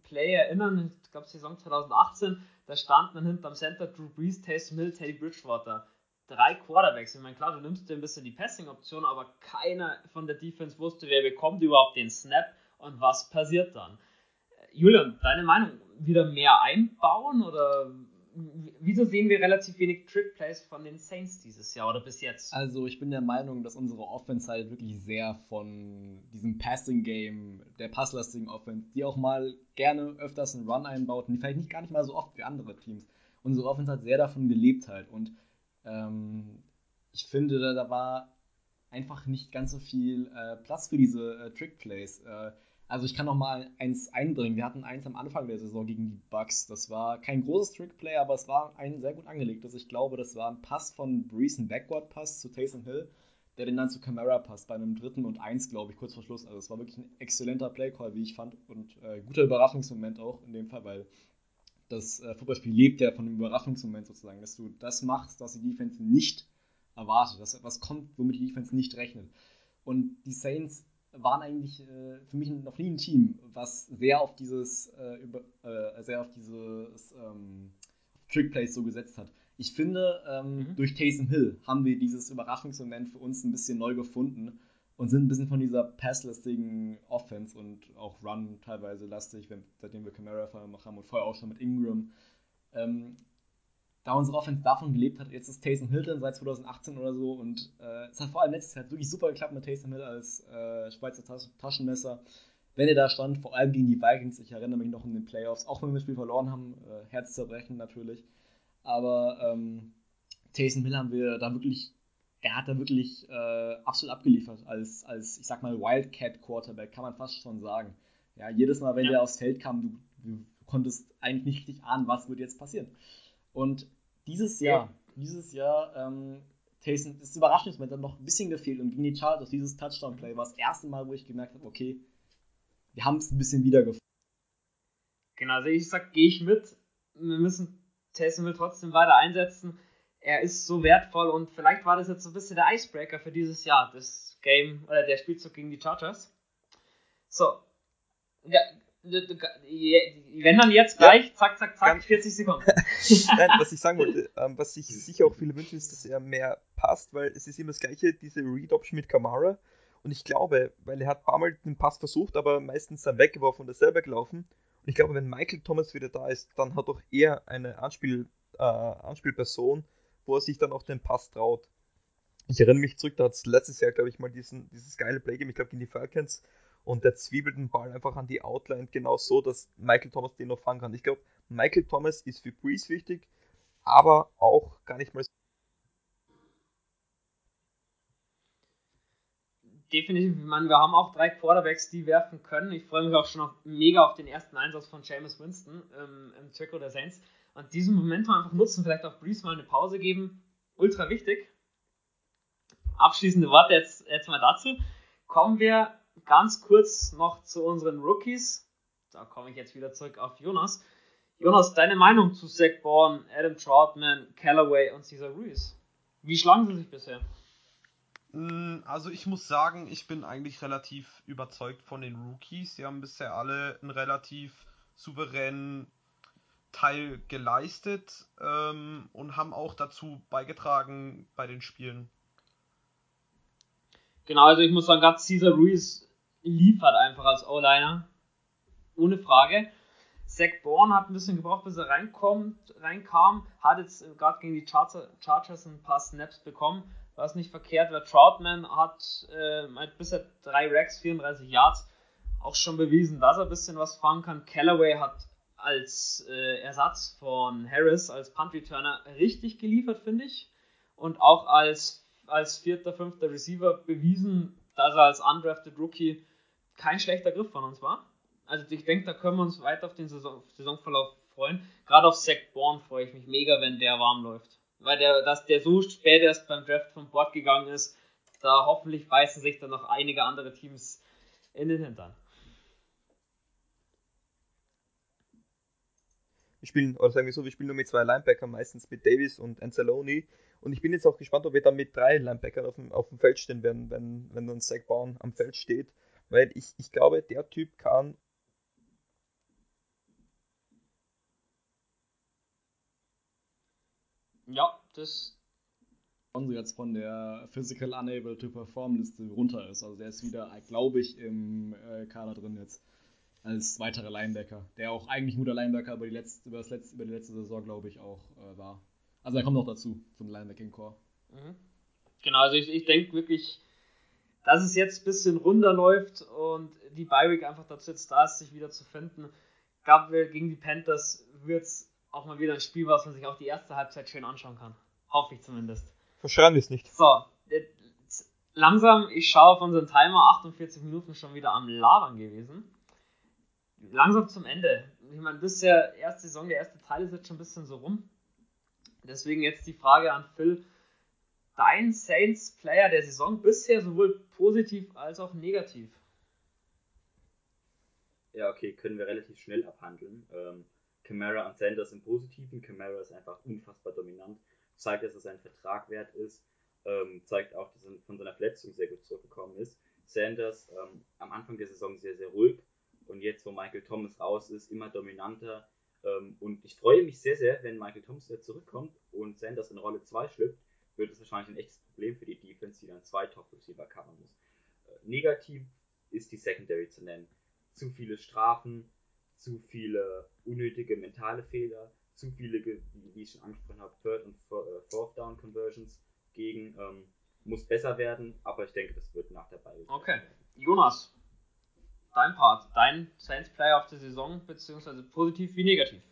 Play erinnern, ich glaube Saison 2018, da stand man hinterm Center Drew Brees, Taysom Hill, Teddy Bridgewater drei Quarterbacks. Ich meine, klar, du nimmst dir ein bisschen die Passing-Option, aber keiner von der Defense wusste, wer bekommt überhaupt den Snap und was passiert dann. Julian, deine Meinung, wieder mehr einbauen oder wieso sehen wir relativ wenig Trick Plays von den Saints dieses Jahr oder bis jetzt? Also ich bin der Meinung, dass unsere Offense halt wirklich sehr von diesem Passing Game, der passlastigen Offense, die auch mal gerne öfters einen Run einbaut, und die vielleicht nicht gar nicht mal so oft wie andere Teams. Unsere Offense hat sehr davon gelebt halt und ähm, ich finde, da, war einfach nicht ganz so viel äh, Platz für diese äh, Trick-Plays. Äh, also ich kann noch mal eins einbringen. Wir hatten eins am Anfang der Saison gegen die Bucks. Das war kein großes Trick-Play, aber es war ein sehr gut angelegtes. Ich glaube, das war ein Pass von Breeze, ein Backward-Pass zu Taysom Hill, der den dann zu Camara passt, bei einem dritten und eins, glaube ich, kurz vor Schluss. Also es war wirklich ein exzellenter Play-Call, wie ich fand. Und äh, guter Überraschungsmoment auch in dem Fall, weil das äh, Footballspiel lebt ja von dem Überraschungsmoment sozusagen, dass du das machst, was die Defense nicht erwartet, dass etwas kommt, womit die Defense nicht rechnet. Und die Saints waren eigentlich äh, für mich noch nie ein Team, was sehr auf dieses, äh, über, äh, sehr auf dieses ähm, Trickplays so gesetzt hat. Ich finde, ähm, mhm. durch Taysom Hill haben wir dieses Überraschungsmoment für uns ein bisschen neu gefunden und sind ein bisschen von dieser passlastigen Offense und auch Run teilweise lastig, wenn, seitdem wir Camara haben und vorher auch schon mit Ingram. Ähm, da unsere Offense davon gelebt hat, jetzt ist Taysom Hilton seit 2018 oder so und äh, es hat vor allem letztes Jahr wirklich super geklappt mit Taysom Hill als äh, Schweizer Tas Taschenmesser. Wenn er da stand, vor allem gegen die Vikings, ich erinnere mich noch in den Playoffs, auch wenn wir das Spiel verloren haben, äh, Herzzerbrechen natürlich, aber ähm, Taysom Hill haben wir da wirklich er hat da wirklich äh, absolut abgeliefert als, als, ich sag mal, Wildcat-Quarterback, kann man fast schon sagen. Ja, jedes Mal, wenn ja. der aufs Feld kam, du, du, konntest eigentlich nicht richtig ahnen, was wird jetzt passieren. Und dieses Jahr, ja. dieses Jahr, ähm, Taysom, das Überraschungsmoment dann noch ein bisschen gefehlt und gegen die Chargers, dieses Touchdown-Play war das erste Mal, wo ich gemerkt habe, okay, wir haben es ein bisschen wiedergefunden. Genau, also ich sag, gehe ich mit. Wir müssen Taysom Hill trotzdem weiter einsetzen. Er ist so wertvoll und vielleicht war das jetzt so ein bisschen der Icebreaker für dieses Jahr, das Game, oder der Spielzug gegen die Chargers. So. Ja, wenn dann jetzt gleich, ja. zack, zack, zack, 40 Sekunden. Nein, was ich sagen wollte, ähm, was sich sicher auch viele wünschen, ist, dass er mehr passt, weil es ist immer das gleiche, diese Read-Option mit Kamara. Und ich glaube, weil er hat ein paar Mal den Pass versucht, aber meistens dann weggeworfen und er selber gelaufen. Und ich glaube, wenn Michael Thomas wieder da ist, dann hat auch er eine Anspiel, äh, Anspielperson, wo er sich dann auch den Pass traut. Ich erinnere mich zurück, da hat es letztes Jahr, glaube ich, mal diesen, dieses geile Play gegeben, ich glaube gegen die Falcons, und der zwiebelt den Ball einfach an die Outline genau so, dass Michael Thomas den noch fangen kann. Ich glaube, Michael Thomas ist für Breeze wichtig, aber auch gar nicht mal so. Definitiv, ich meine, wir haben auch drei Quarterbacks, die werfen können. Ich freue mich auch schon auf, mega auf den ersten Einsatz von James Winston ähm, im Trikot der Saints. Und diesen Momentum einfach nutzen, vielleicht auch Breeze mal eine Pause geben. Ultra wichtig. Abschließende Worte jetzt, jetzt mal dazu. Kommen wir ganz kurz noch zu unseren Rookies. Da komme ich jetzt wieder zurück auf Jonas. Jonas, deine Meinung zu Zach Bourne, Adam Troutman, Callaway und Cesar Ruiz? Wie schlagen sie sich bisher? Mm, also ich muss sagen, ich bin eigentlich relativ überzeugt von den Rookies. Die haben bisher alle einen relativ souveränen Teil geleistet ähm, und haben auch dazu beigetragen bei den Spielen. Genau, also ich muss sagen, gerade Cesar Ruiz liefert einfach als O-Liner. Ohne Frage. Zach Bourne hat ein bisschen gebraucht, bis er reinkommt, reinkam. Hat jetzt gerade gegen die Chargers ein paar Snaps bekommen. Was nicht verkehrt, weil Troutman hat äh, bisher drei Racks, 34 Yards. Auch schon bewiesen, dass er ein bisschen was fangen kann. Callaway hat als äh, Ersatz von Harris, als Punt-Returner, richtig geliefert, finde ich. Und auch als, als vierter, fünfter Receiver bewiesen, dass er als undrafted Rookie kein schlechter Griff von uns war. Also ich denke, da können wir uns weiter auf den Saison, Saisonverlauf freuen. Gerade auf Zach Bourne freue ich mich mega, wenn der warm läuft. Weil der, dass der so spät erst beim Draft vom Bord gegangen ist, da hoffentlich beißen sich dann noch einige andere Teams in den Hintern. Wir spielen, oder sagen wir so, wir spielen nur mit zwei Linebackern, meistens mit Davis und Anzalone. Und ich bin jetzt auch gespannt, ob wir dann mit drei Linebackern auf dem, auf dem Feld stehen werden, wenn, wenn dann Zach Bourne am Feld steht. Weil ich, ich glaube, der Typ kann Ja, das. jetzt von der Physical Unable to Perform Liste runter ist. Also der ist wieder, glaube ich, im äh, Kader drin jetzt als weiterer Linebacker, der auch eigentlich nur der Linebacker über die letzte, über das letzte, über die letzte Saison, glaube ich, auch äh, war. Also er kommt noch dazu zum Linebacking Core. Mhm. Genau, also ich, ich denke wirklich, dass es jetzt ein bisschen runterläuft und die Bi-Week einfach dazu jetzt da ist, sich wieder zu finden. Ich glaube, gegen die Panthers wird es auch mal wieder ein Spiel, was man sich auch die erste Halbzeit schön anschauen kann. Hoffe ich zumindest. Verschreien wir es nicht. So, langsam, ich schaue auf unseren Timer, 48 Minuten schon wieder am Labern gewesen. Langsam zum Ende. Ich meine, bisher, erste Saison, der erste Teil ist jetzt schon ein bisschen so rum. Deswegen jetzt die Frage an Phil dein Saints-Player der Saison bisher sowohl positiv als auch negativ? Ja, okay, können wir relativ schnell abhandeln. Ähm, Camara und Sanders im Positiven. Camara ist einfach unfassbar dominant, zeigt, dass er seinen Vertrag wert ist, ähm, zeigt auch, dass er von seiner Verletzung sehr gut zurückgekommen ist. Sanders ähm, am Anfang der Saison sehr, sehr ruhig und jetzt, wo Michael Thomas raus ist, immer dominanter. Ähm, und ich freue mich sehr, sehr, wenn Michael Thomas wieder zurückkommt und Sanders in Rolle 2 schlüpft, wird es wahrscheinlich ein echtes Problem für die Defense, die dann zwei Top-Receiver covern muss. Äh, negativ ist die Secondary zu nennen. Zu viele Strafen, zu viele unnötige mentale Fehler, zu viele, wie ich schon angesprochen habe, Third und äh, Fourth Down Conversions gegen. Ähm, muss besser werden, aber ich denke, das wird nach der Ball. Okay. Jonas, dein Part, dein Saints Player of the Saison, beziehungsweise positiv wie negativ?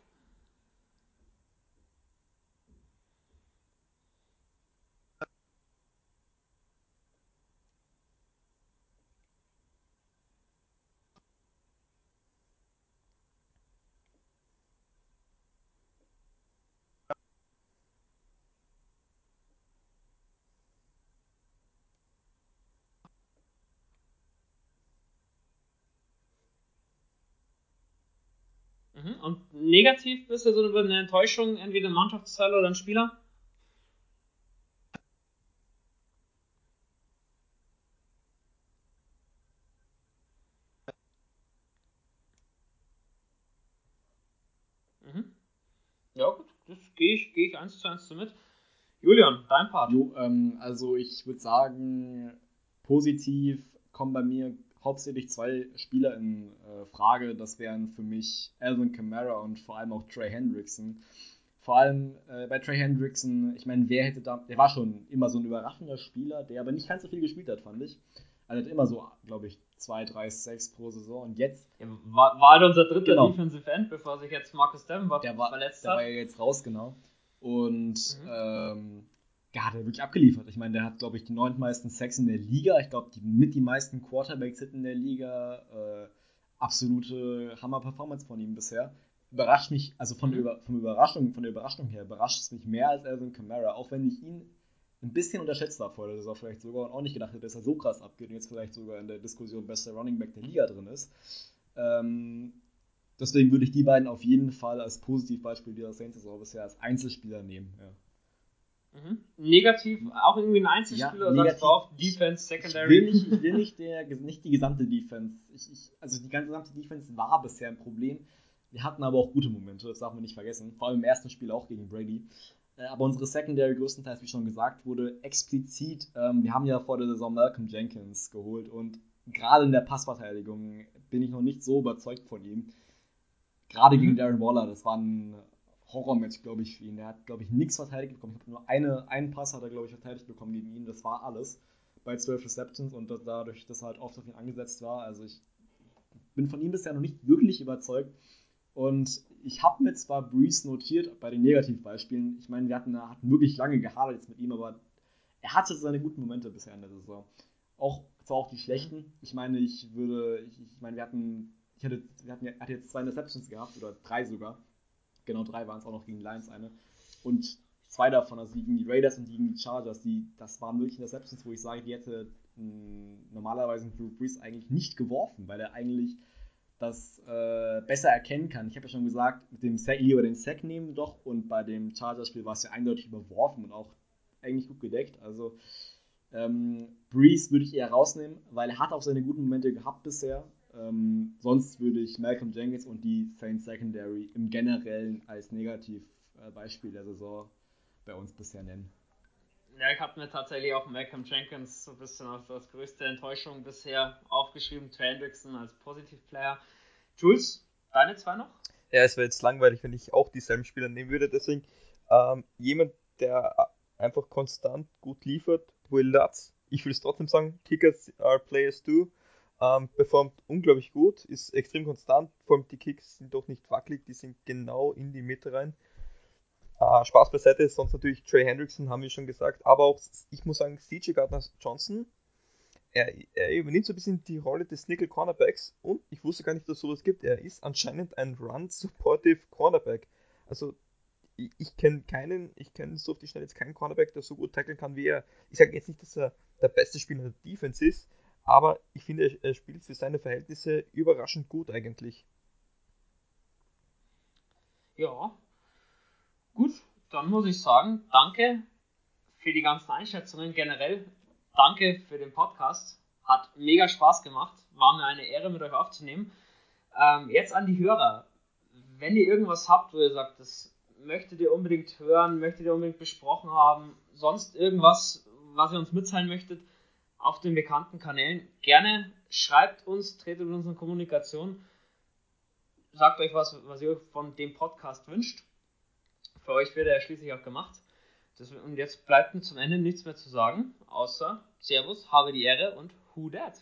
Und negativ bist du so über eine Enttäuschung, entweder ein Mannschaftsteil oder ein Spieler? Mhm. Ja, gut, das gehe ich, geh ich eins zu eins so mit. Julian, dein Part. Jo, ähm, also ich würde sagen, positiv kommen bei mir hauptsächlich zwei Spieler in äh, Frage. Das wären für mich Alvin Kamara und vor allem auch Trey Hendrickson. Vor allem äh, bei Trey Hendrickson, ich meine, wer hätte da, der war schon immer so ein überraschender Spieler, der aber nicht ganz so viel gespielt hat, fand ich. Er hat immer so, glaube ich, zwei, drei Sacks pro Saison und jetzt. Ja, war, war halt unser dritter Genau. Defensive End, bevor sich jetzt Marcus Davenport Der war, verletzt der hat. war ja jetzt raus, genau. Und Mhm. ähm, ja, hat er wirklich abgeliefert. Ich meine, der hat, glaube ich, die neuntmeisten Sacks in der Liga. Ich glaube, die, mit die meisten Quarterbacks in der Liga. Äh, absolute Hammer-Performance von ihm bisher. Überrascht mich, also von, Mhm. der, Über- von, Überraschung, von der Überraschung her, überrascht es mich mehr als Alvin Kamara. Auch wenn ich ihn ein bisschen unterschätzt habe vor der Saison vielleicht sogar und auch nicht gedacht hätte, dass er so krass abgeht und jetzt vielleicht sogar in der Diskussion bester Running Back der Liga drin ist. Ähm, deswegen würde ich die beiden auf jeden Fall als Positivbeispiel dieser Saints-Saison bisher als Einzelspieler nehmen. Ja. Mhm. Negativ auch irgendwie ein Einzelspieler, Ja, oder sagst du auch Defense, Ich Secondary? will nicht, ich will nicht, der, nicht die gesamte Defense. Ich, ich, also die ganze gesamte Defense war bisher ein Problem. Wir hatten aber auch gute Momente, das darf man nicht vergessen. Vor allem im ersten Spiel auch gegen Brady. Äh, Aber unsere Secondary größtenteils, wie schon gesagt wurde, explizit, ähm, wir haben ja vor der Saison Malcolm Jenkins geholt und gerade in der Passverteidigung bin ich noch nicht so überzeugt von ihm. Gerade Mhm. gegen Darren Waller, das war ein Horrormatch, glaube ich, für ihn. Er hat, glaube ich, nichts verteidigt bekommen. Ich habe nur eine, einen Pass hat er, glaube ich, verteidigt bekommen gegen ihn. Das war alles bei 12 Receptions und das, dadurch, dass er halt oft auf ihn angesetzt war. Also ich bin von ihm bisher noch nicht wirklich überzeugt. Und ich habe mir zwar Breeze notiert bei den Negativbeispielen. Ich meine, wir hatten, hatten wirklich lange gehadert jetzt mit ihm, aber er hatte seine guten Momente bisher in der Saison. Auch, zwar auch die schlechten. Ich meine, ich würde, ich, ich meine, wir hatten, ich hatte, wir hatten, hatte jetzt zwei Interceptions gehabt, oder drei sogar. Genau, drei waren es auch noch gegen die Lions eine. Und zwei davon, also gegen die Raiders und gegen die Chargers, die, das waren wirklich Interceptions, wo ich sage, die hätte mh, normalerweise ein Drew Brees eigentlich nicht geworfen, weil er eigentlich das äh, besser erkennen kann. Ich habe ja schon gesagt, mit dem Sack, lieber den Sack nehmen doch und bei dem Chargers-Spiel war es ja eindeutig überworfen und auch eigentlich gut gedeckt. Also ähm, Breeze würde ich eher rausnehmen, weil er hat auch seine guten Momente gehabt bisher. Ähm, sonst würde ich Malcolm Jenkins und die Saints Secondary im Generellen als Negativbeispiel der Saison bei uns bisher nennen. Ja, ich habe mir tatsächlich auch Malcolm Jenkins so ein bisschen als, als größte Enttäuschung bisher aufgeschrieben. Trey Hendrickson als Positiv-Player. Jules, deine zwei noch? Ja, es wäre jetzt langweilig, wenn ich auch dieselben Spieler nehmen würde. Deswegen ähm, jemand, der einfach konstant gut liefert, Will Lutz. Ich will es trotzdem sagen, Kickers are players too. Ähm, performt unglaublich gut, ist extrem konstant. Vor allem die Kicks sind doch nicht wackelig, die sind genau in die Mitte rein. Äh, Spaß beiseite, sonst natürlich Trey Hendrickson, haben wir schon gesagt. Aber auch, ich muss sagen, CJ Gardner Johnson, er, er, übernimmt so ein bisschen die Rolle des Nickel Cornerbacks und ich wusste gar nicht, dass es sowas gibt. Er ist anscheinend ein Run-Supportive Cornerback. Also ich, ich kenne keinen, ich kenne so auf die Schnelle jetzt keinen Cornerback, der so gut tackeln kann wie er. Ich sage jetzt nicht, dass er der beste Spieler der Defense ist, aber ich finde, er, spielt für seine Verhältnisse überraschend gut eigentlich. Ja. Gut, dann muss ich sagen, danke für die ganzen Einschätzungen generell. Danke für den Podcast. Hat mega Spaß gemacht. War mir eine Ehre, mit euch aufzunehmen. Ähm, jetzt an die Hörer. Wenn ihr irgendwas habt, wo ihr sagt, das möchtet ihr unbedingt hören, möchtet ihr unbedingt besprochen haben, sonst irgendwas, was ihr uns mitteilen möchtet, auf den bekannten Kanälen, gerne schreibt uns, tretet in unsere Kommunikation, sagt euch was, was ihr von dem Podcast wünscht. Für euch wird er schließlich auch gemacht. Das, und jetzt bleibt mir zum Ende nichts mehr zu sagen, außer Servus, habe die Ehre und Who Dat?